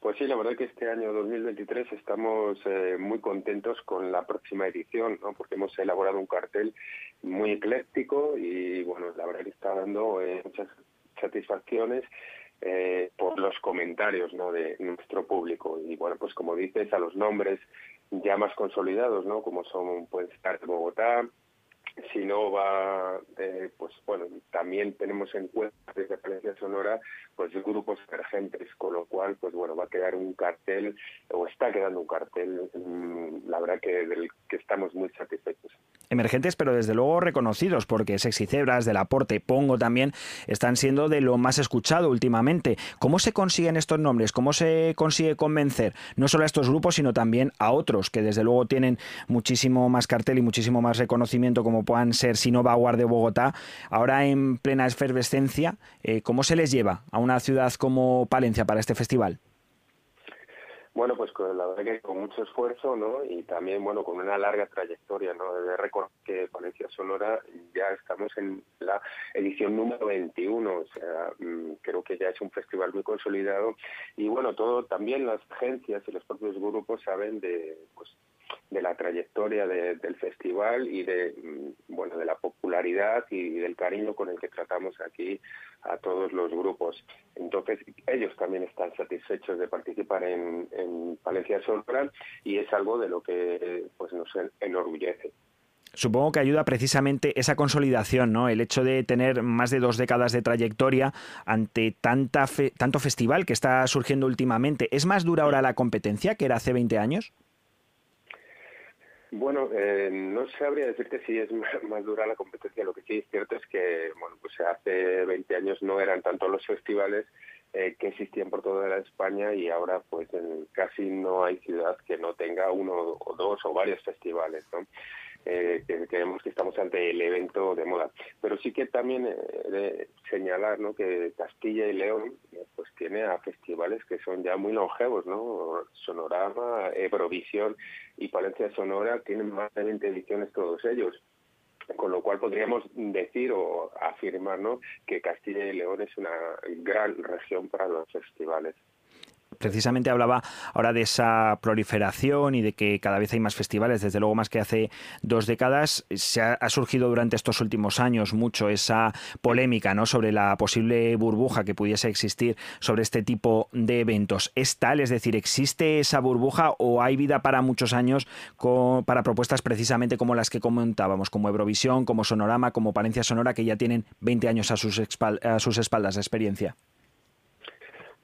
Pues sí, la verdad que este año 2023 estamos eh, muy contentos con la próxima edición, ¿no? porque hemos elaborado un cartel muy ecléctico y bueno, la verdad que está dando eh, muchas satisfacciones eh, por los comentarios ¿no? de nuestro público. Y bueno, pues como dices, a los nombres ya más consolidados, ¿no? como son pues estar de Bogotá, Sinova, eh, pues bueno, también tenemos en cuenta desde Palencia Sonora pues grupos emergentes, con lo cual pues bueno, va a quedar un cartel, o está quedando un cartel, mm, la verdad que del que estamos muy satisfechos. Emergentes, pero desde luego reconocidos, porque Sexy Cebras, del Aporte, Pongo también, están siendo de lo más escuchado últimamente. ¿Cómo se consiguen estos nombres? ¿Cómo se consigue convencer no solo a estos grupos, sino también a otros que desde luego tienen muchísimo más cartel y muchísimo más reconocimiento, como puedan ser Sinova Guard de Bogotá, ahora en plena efervescencia, eh, ¿cómo se les lleva a una ciudad como Palencia para este festival? Bueno, pues con, la verdad que con mucho esfuerzo, ¿no? Y también, bueno, con una larga trayectoria, ¿no? De récord que Valencia Sonora ya estamos en la edición número 21, o sea, mm, creo que ya es un festival muy consolidado y, bueno, todo también las agencias y los propios grupos saben de, pues, de la trayectoria del festival y de mm, bueno de la popularidad y, del cariño con el que tratamos aquí a todos los grupos entonces ellos también están satisfechos de participar en, en Valencia Sonora y es algo de lo que pues nos enorgullece Supongo que ayuda precisamente esa consolidación, ¿no? El hecho de tener más de dos décadas de trayectoria ante tanta tanto festival que está surgiendo últimamente. ¿Es más dura ahora la competencia que era hace 20 años? Bueno, eh, no sabría decirte si es más, dura la competencia. Lo que sí es cierto es que, bueno, pues hace 20 años no eran tanto los festivales eh, que existían por toda la España y ahora, pues, casi no hay ciudad que no tenga uno o dos o varios festivales, ¿no? Eh, que creemos que estamos ante el evento de moda. Pero sí que también eh, señalar ¿no? que Castilla y León pues tiene a festivales que son ya muy longevos, ¿no? Sonorama, Eurovisión y Palencia Sonora tienen más de 20 ediciones todos ellos con lo cual podríamos decir o afirmar ¿no? que Castilla y León es una gran región para los festivales precisamente hablaba ahora de esa proliferación y de que cada vez hay más festivales, desde luego más que hace dos décadas. Se ha, surgido durante estos últimos años mucho esa polémica ¿no? sobre la posible burbuja que pudiese existir sobre este tipo de eventos. ¿Es tal? Es decir, ¿existe esa burbuja o hay vida para muchos años para propuestas precisamente como las que comentábamos, como Eurovisión, como Sonorama, como Palencia Sonora, que ya tienen 20 años a sus espaldas de experiencia?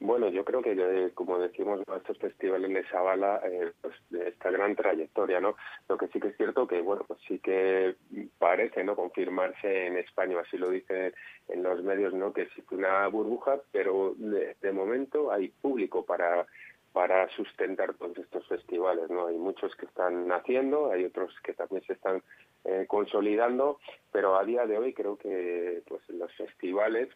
Bueno, yo creo que, eh, como decimos, estos festivales les avala eh, pues, esta gran trayectoria, ¿no? Lo que sí que es cierto que, bueno, pues sí que parece, ¿no?, confirmarse en España, así lo dicen en los medios, ¿no?, que existe una burbuja, pero de, momento hay público para para sustentar todos estos festivales, ¿no? Hay muchos que están naciendo, hay otros que también se están eh, consolidando, pero a día de hoy creo que pues los festivales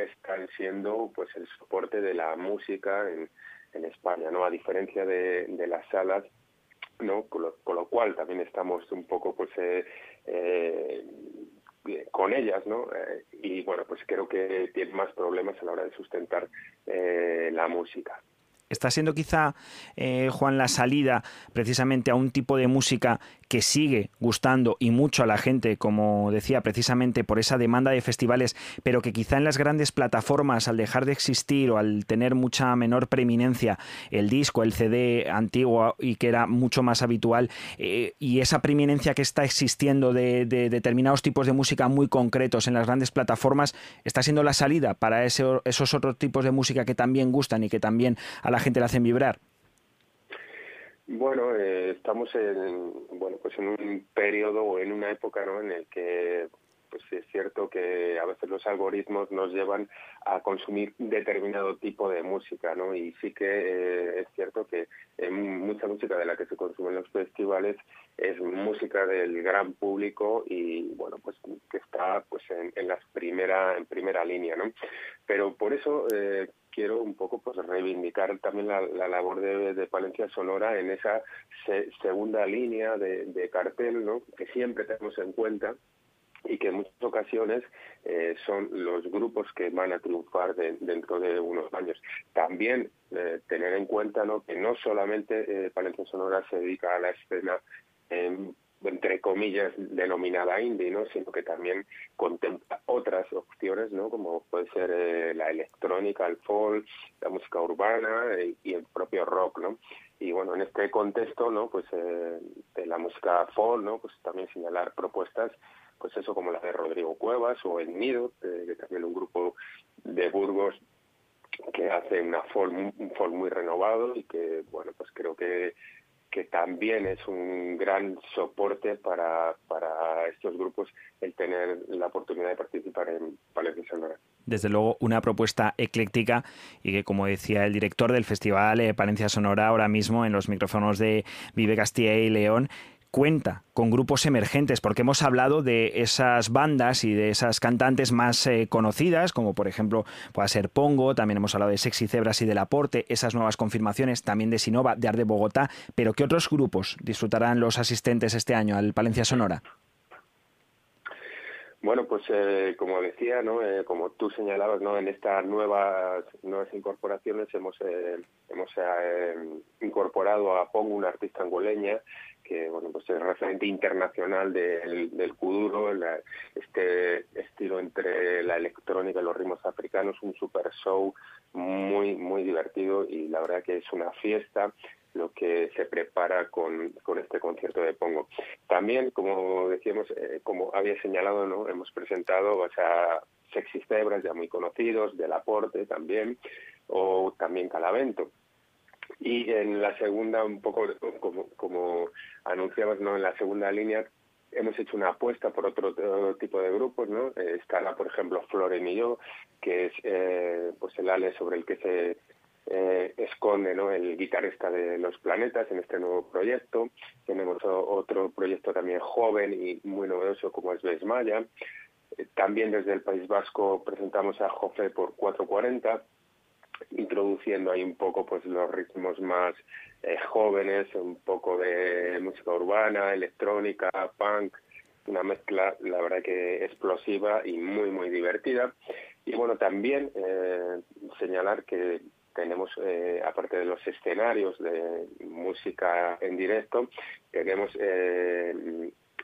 están siendo pues el soporte de la música en, en España, ¿no? A diferencia de, de las salas, ¿no? Con lo, cual también estamos un poco pues eh, eh, con ellas, ¿no? Eh, y bueno, pues creo que tienen más problemas a la hora de sustentar la música. Está siendo quizá, Juan, la salida precisamente a un tipo de música que sigue gustando y mucho a la gente, como decía, precisamente por esa demanda de festivales, pero que quizá en las grandes plataformas, al dejar de existir o al tener mucha menor preeminencia el disco, el CD antiguo y que era mucho más habitual, eh, y esa preeminencia que está existiendo de, determinados tipos de música muy concretos en las grandes plataformas, está siendo la salida para esos otros tipos de música que también gustan y que también a la gente le hacen vibrar. Bueno, eh, estamos en bueno pues en un periodo o en una época ¿no? en el que pues es cierto que a veces los algoritmos nos llevan a consumir determinado tipo de música, ¿no? Y sí que eh, es cierto que mucha música de la que se consume en los festivales es música del gran público y bueno pues que está pues en, en la primera en primera línea, ¿no? Pero por eso eh, quiero un poco pues reivindicar también la, labor de, de, Palencia Sonora en esa segunda línea de, cartel ¿no? que siempre tenemos en cuenta y que en muchas ocasiones eh, son los grupos que van a triunfar dentro de unos años. También eh, tener en cuenta ¿no? que no solamente eh, Palencia Sonora se dedica a la escena entre comillas, denominada indie, ¿no? sino que también contempla otras opciones, ¿no? como puede ser eh, la electrónica, el folk, la música urbana y el propio rock. ¿no? Y bueno, en este contexto, ¿no? pues eh, de la música folk, ¿no? pues también señalar propuestas pues eso como la de Rodrigo Cuevas o El Nido, que también un grupo de Burgos que hace una folk, un folk muy renovado y que, bueno, pues creo que que también es un gran soporte para, para estos grupos el tener la oportunidad de participar en Palencia Sonora. Desde luego, una propuesta ecléctica y que, como decía el director del Festival eh, Palencia Sonora ahora mismo en los micrófonos de Vive Castilla y León, cuenta con grupos emergentes, porque hemos hablado de esas bandas y de esas cantantes más eh, conocidas, como por ejemplo puede ser Pongo, también hemos hablado de Sexy Cebras y del Aporte, esas nuevas confirmaciones también de Sinova, de Arde Bogotá, pero ¿qué otros grupos disfrutarán los asistentes este año al Palencia Sonora? Bueno, pues eh, como decía, ¿no? Eh, como tú señalabas, ¿no? en estas nuevas nuevas incorporaciones hemos hemos incorporado a Pongo, una artista angoleña que bueno pues es referente internacional del, del kuduro, este estilo entre la electrónica y los ritmos africanos, un super show muy muy divertido y la verdad que es una fiesta lo que se prepara con, este concierto de Pongo. También, como decíamos, eh, como había señalado, no hemos presentado o sea, Sexy Cebras, ya muy conocidos, Del Aporte también, o también Calavento. Y en la segunda, un poco como, como anunciabas, ¿no? en la segunda línea hemos hecho una apuesta por otro, tipo de grupos, ¿no? Eh, está, por ejemplo, Floren y yo, que es eh, pues el ale sobre el que se eh, esconde ¿no? el guitarrista de Los Planetas en este nuevo proyecto. Tenemos otro proyecto también joven y muy novedoso como es Besmaya. Eh, también desde el País Vasco presentamos a Jofe por 440, introduciendo ahí un poco pues los ritmos más eh, jóvenes, un poco de música urbana, electrónica, punk, una mezcla, la verdad que explosiva y muy, muy divertida. Y bueno, también eh, señalar que tenemos, eh, aparte de los escenarios de música en directo, tenemos eh,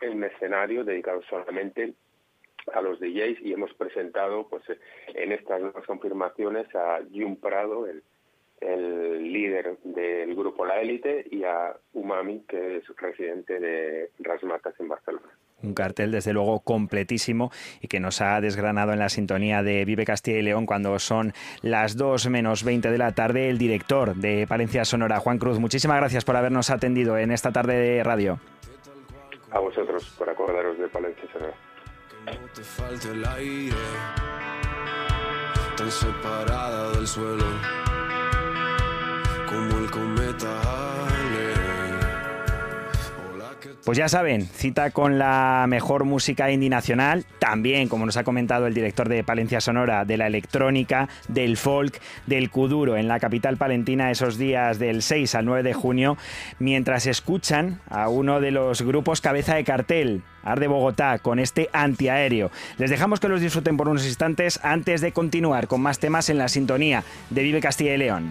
un escenario dedicado solamente a los DJs y hemos presentado pues en estas nuevas confirmaciones a Jun Prado, el, el líder del grupo La Élite, y a Umami, que es residente de Rasmatas en Barcelona un cartel desde luego completísimo y que nos ha desgranado en la sintonía de Vive Castilla y León cuando son las 2 menos 20 de la tarde el director de Palencia Sonora, Juan Cruz. Muchísimas gracias por habernos atendido en esta tarde de radio. A vosotros por acordaros de Palencia Sonora. Separada del suelo como el cometa pues ya saben, cita con la mejor música indie nacional, también, como nos ha comentado el director de Palencia Sonora, de la electrónica, del folk, del kuduro en la capital palentina esos días del 6 al 9 de junio, mientras escuchan a uno de los grupos cabeza de cartel, Arde Bogotá, con este antiaéreo. Les dejamos que los disfruten por unos instantes antes de continuar con más temas en la sintonía de Vive Castilla y León.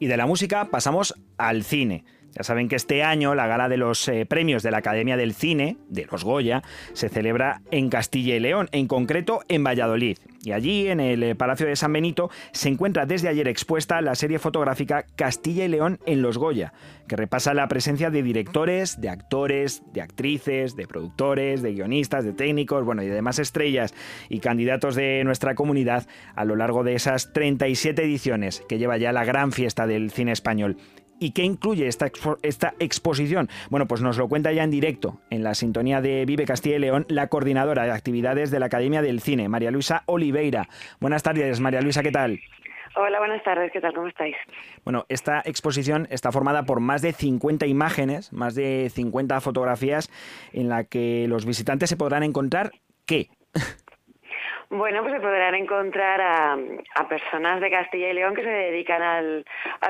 Y de la música pasamos al cine. Ya saben que este año la gala de los eh, premios de la Academia del Cine, de los Goya, se celebra en Castilla y León, en concreto en Valladolid. Y allí, en el eh, Palacio de San Benito, se encuentra desde ayer expuesta la serie fotográfica Castilla y León en los Goya, que repasa la presencia de directores, de actores, de actrices, de productores, de guionistas, de técnicos, bueno, y de demás estrellas y candidatos de nuestra comunidad a lo largo de esas 37 ediciones que lleva ya la gran fiesta del cine español. ¿Y qué incluye esta, esta exposición? Bueno, pues nos lo cuenta ya en directo, en la sintonía de Vive Castilla y León, la coordinadora de actividades de la Academia del Cine, María Luisa Oliveira. Buenas tardes, María Luisa, ¿qué tal? Hola, buenas tardes, ¿qué tal? ¿Cómo estáis? Bueno, esta exposición está formada por más de 50 imágenes, más de 50 fotografías en la que los visitantes se podrán encontrar qué. Bueno, pues se podrán encontrar a, personas de Castilla y León que se dedican al,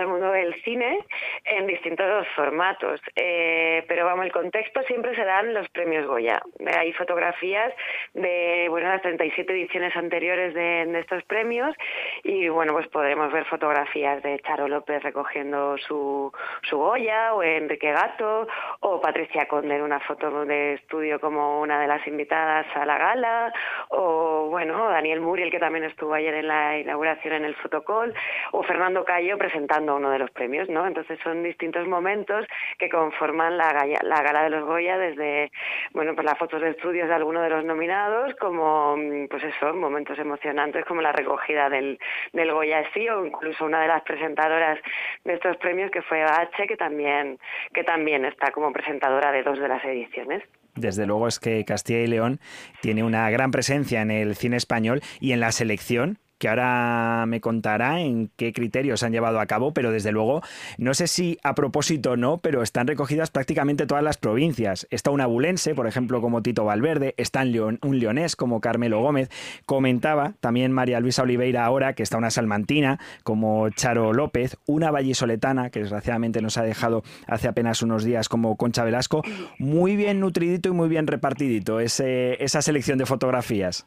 mundo del cine en distintos formatos. Eh, pero vamos, el contexto siempre serán los premios Goya. Hay fotografías de bueno las 37 ediciones anteriores de, de, estos premios y bueno, pues podremos ver fotografías de Charo López recogiendo su, su Goya o Enrique Gato o Patricia Conde en una foto de estudio como una de las invitadas a la gala o bueno, Daniel Muriel, que también estuvo ayer en la inauguración en el Fotocall, o Fernando Cayo presentando uno de los premios, ¿no? Entonces son distintos momentos que conforman la, la gala de los Goya, desde, bueno, pues las fotos de estudios de alguno de los nominados, como, pues eso, momentos emocionantes como la recogida del, del Goya sí, o incluso una de las presentadoras de estos premios que fue H, que también, que también está como presentadora de dos de las ediciones desde luego es que Castilla y León tiene una gran presencia en el cine español y en la selección que ahora me contará en qué criterios han llevado a cabo, pero desde luego, no sé si a propósito o no, pero están recogidas prácticamente todas las provincias. Está un abulense, por ejemplo, como Tito Valverde, está un leonés como Carmelo Gómez. Comentaba también María Luisa Oliveira ahora que está una salmantina como Charo López, una vallisoletana que desgraciadamente nos ha dejado hace apenas unos días como Concha Velasco. Muy bien nutridito y muy bien repartidito esa selección de fotografías.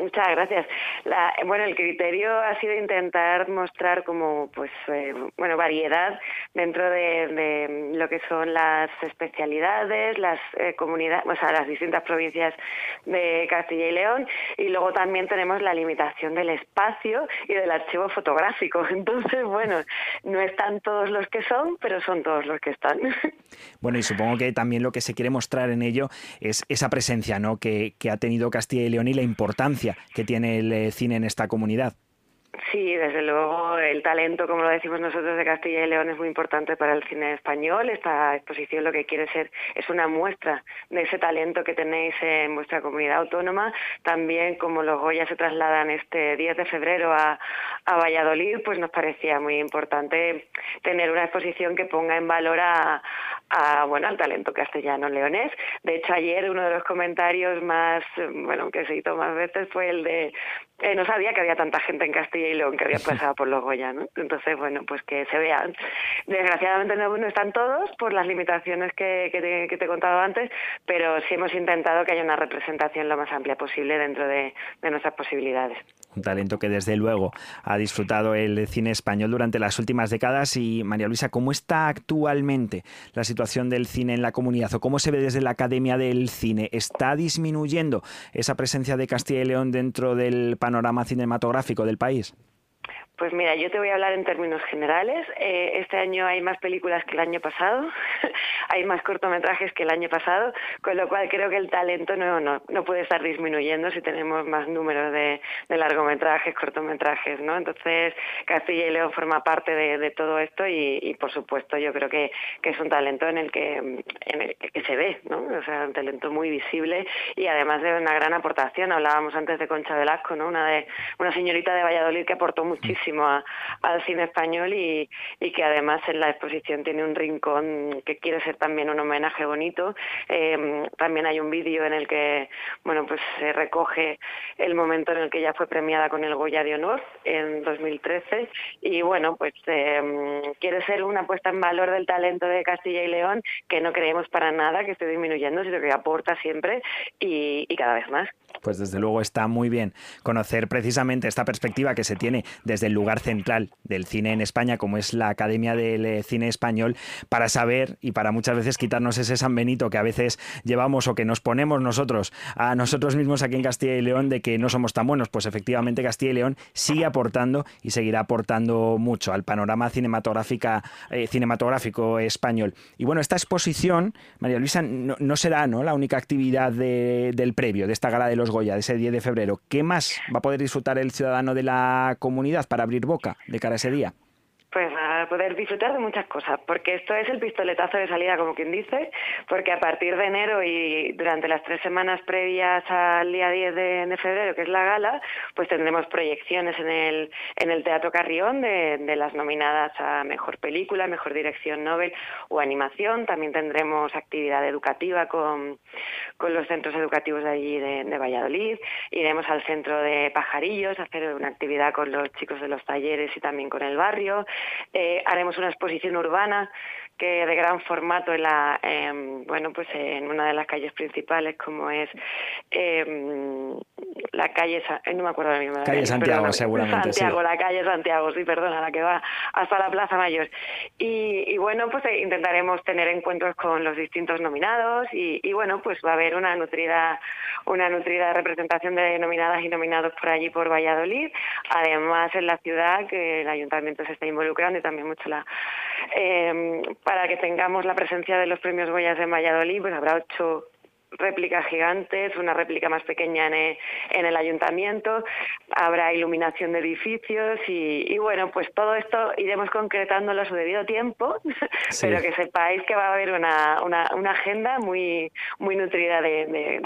Muchas gracias. La, bueno, el criterio ha sido intentar mostrar como, pues, eh, bueno, variedad dentro de, lo que son las especialidades, las eh, comunidades, o sea, las distintas provincias de Castilla y León, y luego también tenemos la limitación del espacio y del archivo fotográfico. Entonces, bueno, no están todos los que son, pero son todos los que están. Bueno, y supongo que también lo que se quiere mostrar en ello es esa presencia, ¿no? Que, que ha tenido Castilla y León y la importancia que tiene el eh, cine en esta comunidad. Sí, desde luego el talento, como lo decimos nosotros de Castilla y León, es muy importante para el cine español. Esta exposición lo que quiere ser es una muestra de ese talento que tenéis en vuestra comunidad autónoma. También, como los Goya se trasladan este 10 de febrero a, a Valladolid, pues nos parecía muy importante tener una exposición que ponga en valor a, a bueno al talento castellano leonés. De hecho, ayer uno de los comentarios más, bueno, que se hizo más veces fue el de eh, no sabía que había tanta gente en Castilla y León que había pasado por los Goya, ¿no? Entonces, bueno, pues que se vean. Desgraciadamente no, están todos por las limitaciones que, te, he contado antes, pero sí hemos intentado que haya una representación lo más amplia posible dentro de, de nuestras posibilidades. Un talento que desde luego ha disfrutado el cine español durante las últimas décadas. Y María Luisa, ¿cómo está actualmente la situación del cine en la comunidad o cómo se ve desde la Academia del Cine? ¿Está disminuyendo esa presencia de Castilla y León dentro del panorama cinematográfico del país? Pues mira, yo te voy a hablar en términos generales. Eh, este año hay más películas que el año pasado, hay más cortometrajes que el año pasado, con lo cual creo que el talento no, no, no puede estar disminuyendo si tenemos más números de, de, largometrajes, cortometrajes, ¿no? Entonces, Castilla y León forma parte de, todo esto y, y, por supuesto, yo creo que, que, es un talento en el que, en el que se ve, ¿no? O sea, un talento muy visible y además de una gran aportación. Hablábamos antes de Concha Velasco, ¿no? Una, de, una señorita de Valladolid que aportó muchísimo al cine español y, que además en la exposición tiene un rincón que quiere ser también un homenaje bonito. Em, también hay un vídeo en el que bueno pues se recoge el momento en el que ella fue premiada con el Goya de Honor en 2013 y bueno pues em, quiere ser una puesta en valor del talento de Castilla y León que no creemos para nada que esté disminuyendo sino que aporta siempre y cada vez más. Pues desde luego está muy bien conocer precisamente esta perspectiva que se tiene desde el lugar central del cine en España, como es la Academia del eh, Cine Español, para saber y para muchas veces quitarnos ese San Benito que a veces llevamos o que nos ponemos nosotros a nosotros mismos aquí en Castilla y León de que no somos tan buenos. Pues efectivamente Castilla y León sigue aportando y seguirá aportando mucho al panorama cinematográfica, eh, cinematográfico español. Y bueno, esta exposición, María Luisa, no, será ¿no? la única actividad del previo, de esta gala de los Goya, de ese 10 de febrero. ¿Qué más va a poder disfrutar el ciudadano de la comunidad para abrir boca de cara a ese día? Pues a poder disfrutar de muchas cosas, porque esto es el pistoletazo de salida, como quien dice, porque a partir de enero y durante las tres semanas previas al día 10 de, febrero, que es la gala, pues tendremos proyecciones en el, en el Teatro Carrión de, de las nominadas a Mejor Película, Mejor Dirección Nobel o Animación. También tendremos actividad educativa con, con los centros educativos de allí de, de Valladolid. Iremos al centro de Pajarillos a hacer una actividad con los chicos de los talleres y también con el barrio. Eh, haremos una exposición urbana que de gran formato en la em, bueno pues en una de las calles principales como es eh, la calle eh, no me acuerdo ahora mismo calle Santiago seguramente Santiago la calle Santiago sí perdona la que va hasta la Plaza Mayor. Y, y bueno pues eh, intentaremos tener encuentros con los distintos nominados y, y, bueno pues va a haber una nutrida una nutrida representación de nominadas y nominados por allí por Valladolid. Además en la ciudad que el ayuntamiento se está involucrando y también mucho la eh, para que tengamos la presencia de los premios Goyas en Valladolid, pues habrá ocho réplicas gigantes, una réplica más pequeña en el, en el ayuntamiento, habrá iluminación de edificios y, y, bueno, pues todo esto iremos concretándolo a su debido tiempo, sí. pero que sepáis que va a haber una, una, una agenda muy, muy nutrida de, de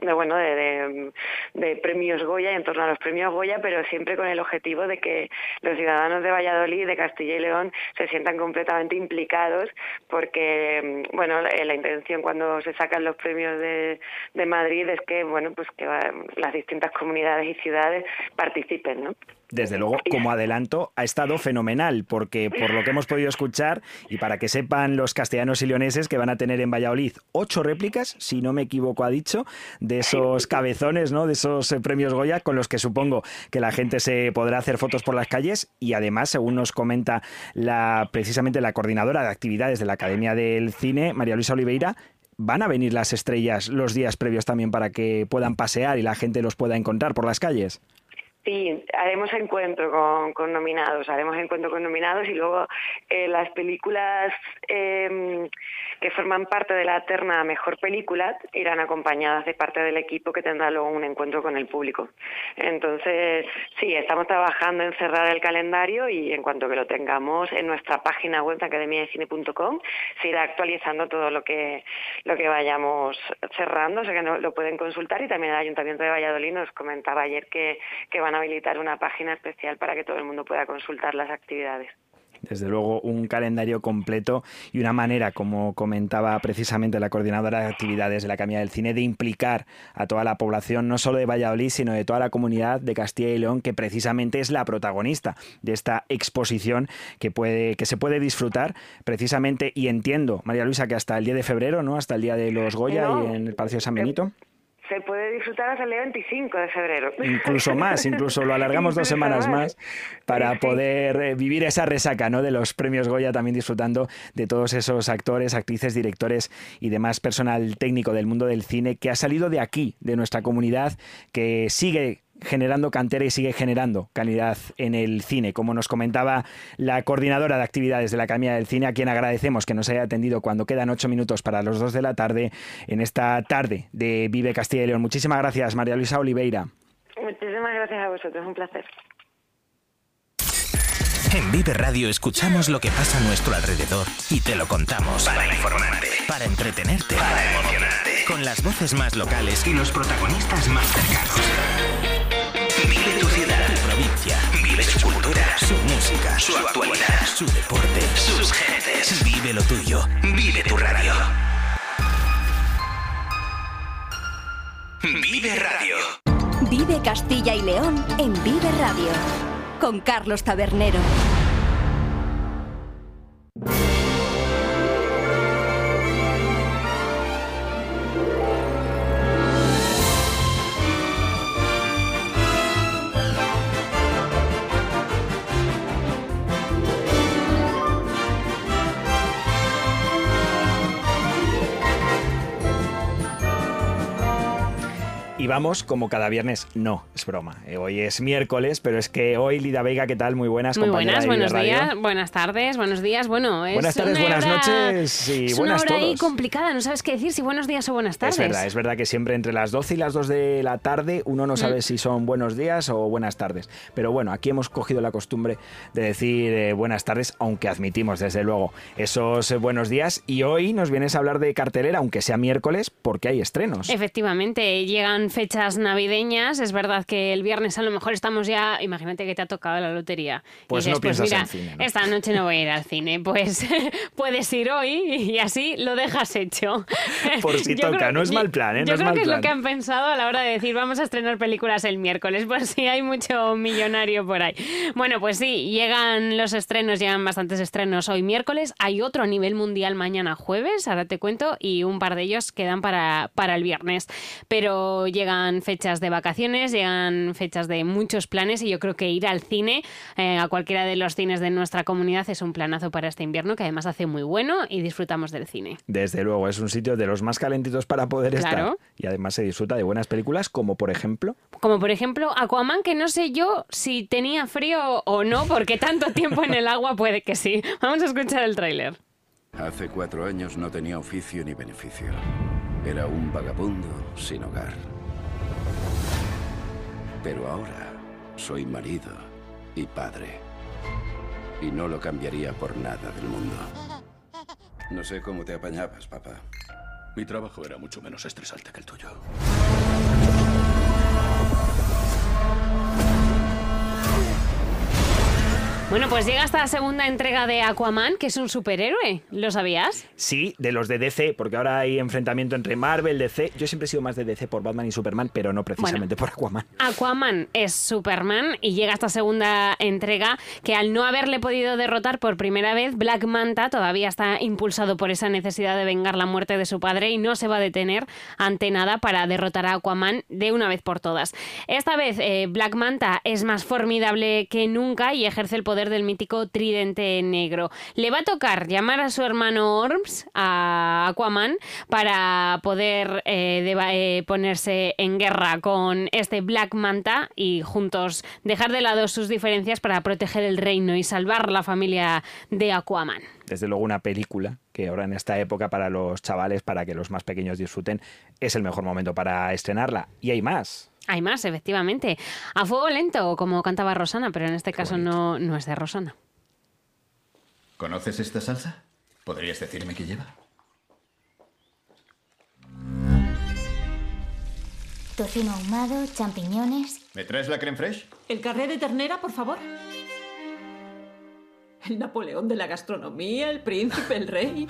de bueno de, de, premios Goya en torno a los premios Goya pero siempre con el objetivo de que los ciudadanos de Valladolid de Castilla y León se sientan completamente implicados porque bueno la intención cuando se sacan los premios de, de Madrid es que bueno pues que las distintas comunidades y ciudades participen no desde luego, como adelanto, ha estado fenomenal, porque por lo que hemos podido escuchar, y para que sepan los castellanos y leoneses que van a tener en Valladolid ocho réplicas, si no me equivoco ha dicho, de esos cabezones, ¿no? De esos eh, premios Goya, con los que supongo que la gente se podrá hacer fotos por las calles, y además, según nos comenta la, precisamente la coordinadora de actividades de la Academia del Cine, María Luisa Oliveira, van a venir las estrellas los días previos también para que puedan pasear y la gente los pueda encontrar por las calles. Sí, haremos encuentro con, con, nominados, haremos encuentro con nominados y luego eh, las películas eh, que forman parte de la terna Mejor Película irán acompañadas de parte del equipo que tendrá luego un encuentro con el público. Entonces, sí, estamos trabajando en cerrar el calendario y en cuanto que lo tengamos en nuestra página web academiadecine.com se irá actualizando todo lo que lo que vayamos cerrando, o sea que no, lo pueden consultar y también el Ayuntamiento de Valladolid nos comentaba ayer que, que van a habilitar una página especial para que todo el mundo pueda consultar las actividades. Desde luego un calendario completo y una manera, como comentaba precisamente la coordinadora de actividades de la Academia del Cine, de implicar a toda la población, no solo de Valladolid, sino de toda la comunidad de Castilla y León, que precisamente es la protagonista de esta exposición que, puede, que se puede disfrutar precisamente, y entiendo, María Luisa, que hasta el día de febrero, ¿no? Hasta el día de los Goya no, y en el Palacio de San Benito se puede disfrutar hasta el día 25 de febrero. Incluso más, incluso lo alargamos dos semanas más para poder eh, vivir esa resaca ¿no? de los premios Goya, también disfrutando de todos esos actores, actrices, directores y demás personal técnico del mundo del cine que ha salido de aquí, de nuestra comunidad, que sigue generando cantera y sigue generando calidad en el cine, como nos comentaba la coordinadora de actividades de la Academia del Cine, a quien agradecemos que nos haya atendido cuando quedan ocho minutos para los dos de la tarde en esta tarde de Vive Castilla y León. Muchísimas gracias, María Luisa Oliveira. Muchísimas gracias a vosotros, un placer. En Vive Radio escuchamos lo que pasa a nuestro alrededor y te lo contamos para informarte, para entretenerte, para emocionarte, con las voces más locales y los protagonistas más cercanos. Su cultura, su música, su actualidad, su deporte, sus gentes. Vive lo tuyo, vive tu radio. Vive Radio. Vive Castilla y León en Vive Radio con Carlos Tabernero. Y vamos como cada viernes. No, es broma. Eh, Hoy es miércoles, pero es que hoy, Lida Vega, ¿qué tal? Muy buenas, Muy buenas, de buenos Radio. días, buenas tardes, buenos días. Bueno, es Buenas tardes, buenas hora- noches y es buenas una hora ahí complicada, no sabes qué decir, si buenos días o buenas tardes. Es verdad, es verdad que siempre entre las 12 y las 2 de la tarde uno no sabe Mm. si son buenos días o buenas tardes. Pero bueno, aquí hemos cogido la costumbre de decir eh, buenas tardes, aunque admitimos desde luego esos eh, buenos días. Y hoy nos vienes a hablar de cartelera, aunque sea miércoles, porque hay estrenos. Efectivamente, llegan fechas navideñas. Es verdad que el viernes a lo mejor estamos ya. Imagínate que te ha tocado la lotería. Y Pues no dices, piensas mira, en cine, ¿no? Esta noche no voy a ir al cine. Pues puedes ir hoy y así lo dejas hecho. Por si Yo toca, creo- no es mal plan, ¿eh? No Yo es creo mal que es lo que han pensado a la hora de decir vamos a estrenar películas el miércoles, por si hay mucho millonario por ahí. Bueno, pues sí, llegan los estrenos, llegan bastantes estrenos hoy miércoles. Hay otro a nivel mundial mañana jueves, ahora te cuento, y un par de ellos quedan para, para el viernes. Pero llegan fechas de vacaciones, llegan fechas de muchos planes y yo creo que ir al cine, eh, a cualquiera de los cines de nuestra comunidad, es un planazo para este invierno que además hace muy bueno y disfrutamos del cine. Desde luego, es un sitio de los más calentitos para poder Claro. estar. Y además se disfruta de buenas películas, como por ejemplo. Como por ejemplo Aquaman, que no sé yo si tenía frío o no, porque tanto tiempo en el agua puede que sí. Vamos a escuchar el tráiler. Hace cuatro años no tenía oficio ni beneficio. Era un vagabundo sin hogar. Pero ahora soy marido y padre. Y no lo cambiaría por nada del mundo. No sé cómo te apañabas, papá. Mi trabajo era mucho menos estresante que el tuyo. Bueno, pues llega esta segunda entrega de Aquaman, que es un superhéroe. ¿Lo sabías? Sí, de los de DC, porque ahora hay enfrentamiento entre Marvel, DC. Yo siempre he sido más de DC por Batman y Superman, pero no precisamente por Aquaman. Aquaman es Superman y llega esta segunda entrega que al no haberle podido derrotar por primera vez, Black Manta todavía está impulsado por esa necesidad de vengar la muerte de su padre y no se va a detener ante nada para derrotar a Aquaman de una vez por todas. Esta vez eh, Black Manta es más formidable que nunca y ejerce el poder del mítico tridente negro. Le va a tocar llamar a su hermano Orms, a Aquaman, para poder eh, eh, ponerse en guerra con este Black Manta y juntos dejar de lado sus diferencias para proteger el reino y salvar la familia de Aquaman. Desde luego una película que ahora en esta época para los chavales, para que los más pequeños disfruten, es el mejor momento para estrenarla. Y hay más. Hay más, efectivamente. A fuego lento, como cantaba Rosana, pero en este caso no, no es de Rosana. ¿Conoces esta salsa? ¿Podrías decirme qué lleva? Tocino ahumado, champiñones. ¿Me traes la creme fraiche? El carré de ternera, por favor. El Napoleón de la gastronomía, el príncipe, el rey.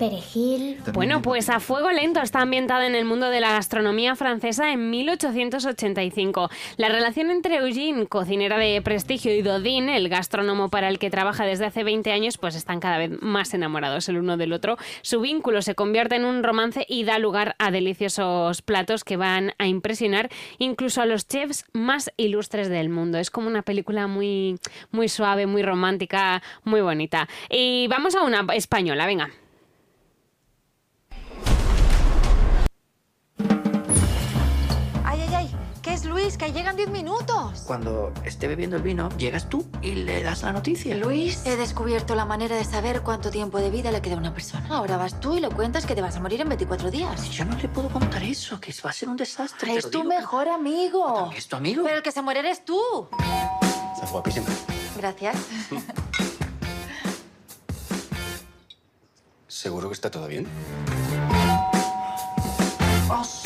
Perejil. Bueno, pues A Fuego Lento está ambientada en el mundo de la gastronomía francesa en 1885. La relación entre Eugene, cocinera de prestigio, y Dodin, el gastrónomo para el que trabaja desde hace 20 años, pues están cada vez más enamorados el uno del otro. Su vínculo se convierte en un romance y da lugar a deliciosos platos que van a impresionar incluso a los chefs más ilustres del mundo. Es como una película muy, muy suave, muy romántica, muy bonita. Y vamos a una española, venga. Luis? Que llegan 10 minutos. Cuando esté bebiendo el vino, llegas tú y le das la noticia. Luis, he descubierto la manera de saber cuánto tiempo de vida le queda a una persona. Ahora vas tú y le cuentas que te vas a morir en 24 días. Yo no le puedo contar eso, que va a ser un desastre. Es tu mejor amigo. ¿Es tu amigo? Pero el que se muere eres tú. Estás guapísima. Gracias. ¿Seguro que está todo bien? ¡Hostias!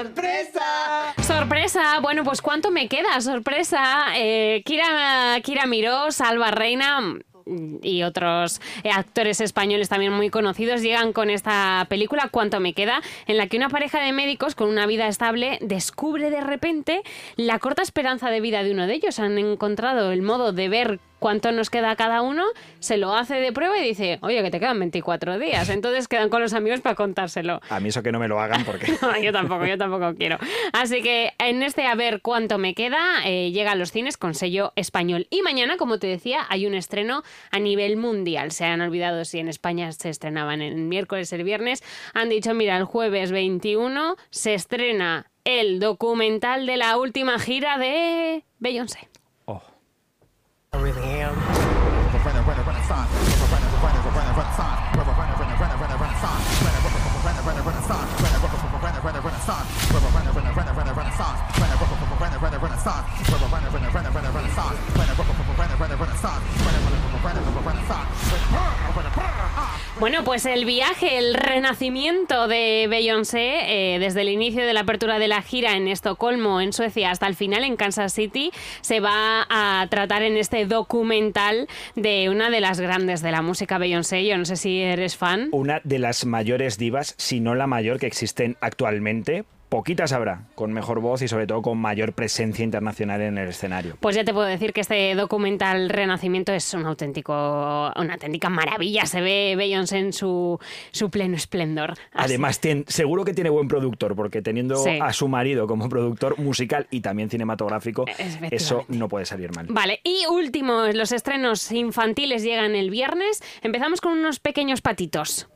¡Sorpresa! ¡Sorpresa! Bueno, pues ¿cuánto me queda? ¡Sorpresa! Eh, Kira, Kira Miró, Salva Reina y otros eh, actores españoles también muy conocidos llegan con esta película ¿Cuánto me queda? en la que una pareja de médicos con una vida estable descubre de repente la corta esperanza de vida de uno de ellos. Han encontrado el modo de ver cuánto nos queda cada uno, se lo hace de prueba y dice, oye, que te quedan 24 días. Entonces quedan con los amigos para contárselo. A mí eso que no me lo hagan porque... No, yo tampoco, yo tampoco quiero. Así que en este A ver cuánto me queda, eh, llega a los cines con sello español. Y mañana, como te decía, hay un estreno a nivel mundial. Se han olvidado si en España se estrenaban el miércoles, el viernes. Han dicho, mira, el jueves 21 se estrena el documental de la última gira de Beyoncé. I really am. Bueno, pues el viaje, el renacimiento de Beyoncé, eh, desde el inicio de la apertura de la gira en Estocolmo, en Suecia, hasta el final en Kansas City, se va a tratar en este documental de una de las grandes de la música Beyoncé. Yo no sé si eres fan. Una de las mayores divas, si no la mayor que existen actualmente, poquitas habrá con mejor voz y sobre todo con mayor presencia internacional en el escenario. Pues ya te puedo decir que este documental Renacimiento es un auténtico, una auténtica maravilla. Se ve Beyoncé en su, su pleno esplendor. Además, seguro que tiene buen productor, porque teniendo a su marido como productor musical y también cinematográfico, eso no puede salir mal. Vale, y último, los estrenos infantiles llegan el viernes. Empezamos con unos pequeños patitos.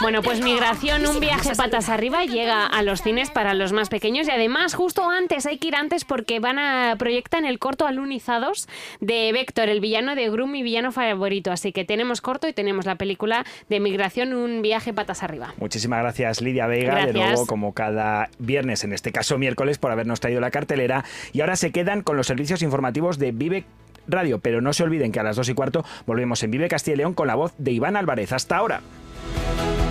Bueno, pues Migración, un viaje patas arriba, llega a los cines para los más pequeños y además justo antes, hay que ir antes porque van a proyectar el corto Alunizados de Vector, el villano de Groom, mi villano favorito. Así que tenemos corto y tenemos la película de Migración, un viaje patas arriba. Muchísimas gracias Lidia Vega, de nuevo como cada viernes, en este caso miércoles, por habernos traído la cartelera. Y ahora se quedan con los servicios informativos de Vive Radio, pero no se olviden que a las dos y cuarto volvemos en Vive Castilla y León con la voz de Iván Álvarez. Hasta ahora. Bye.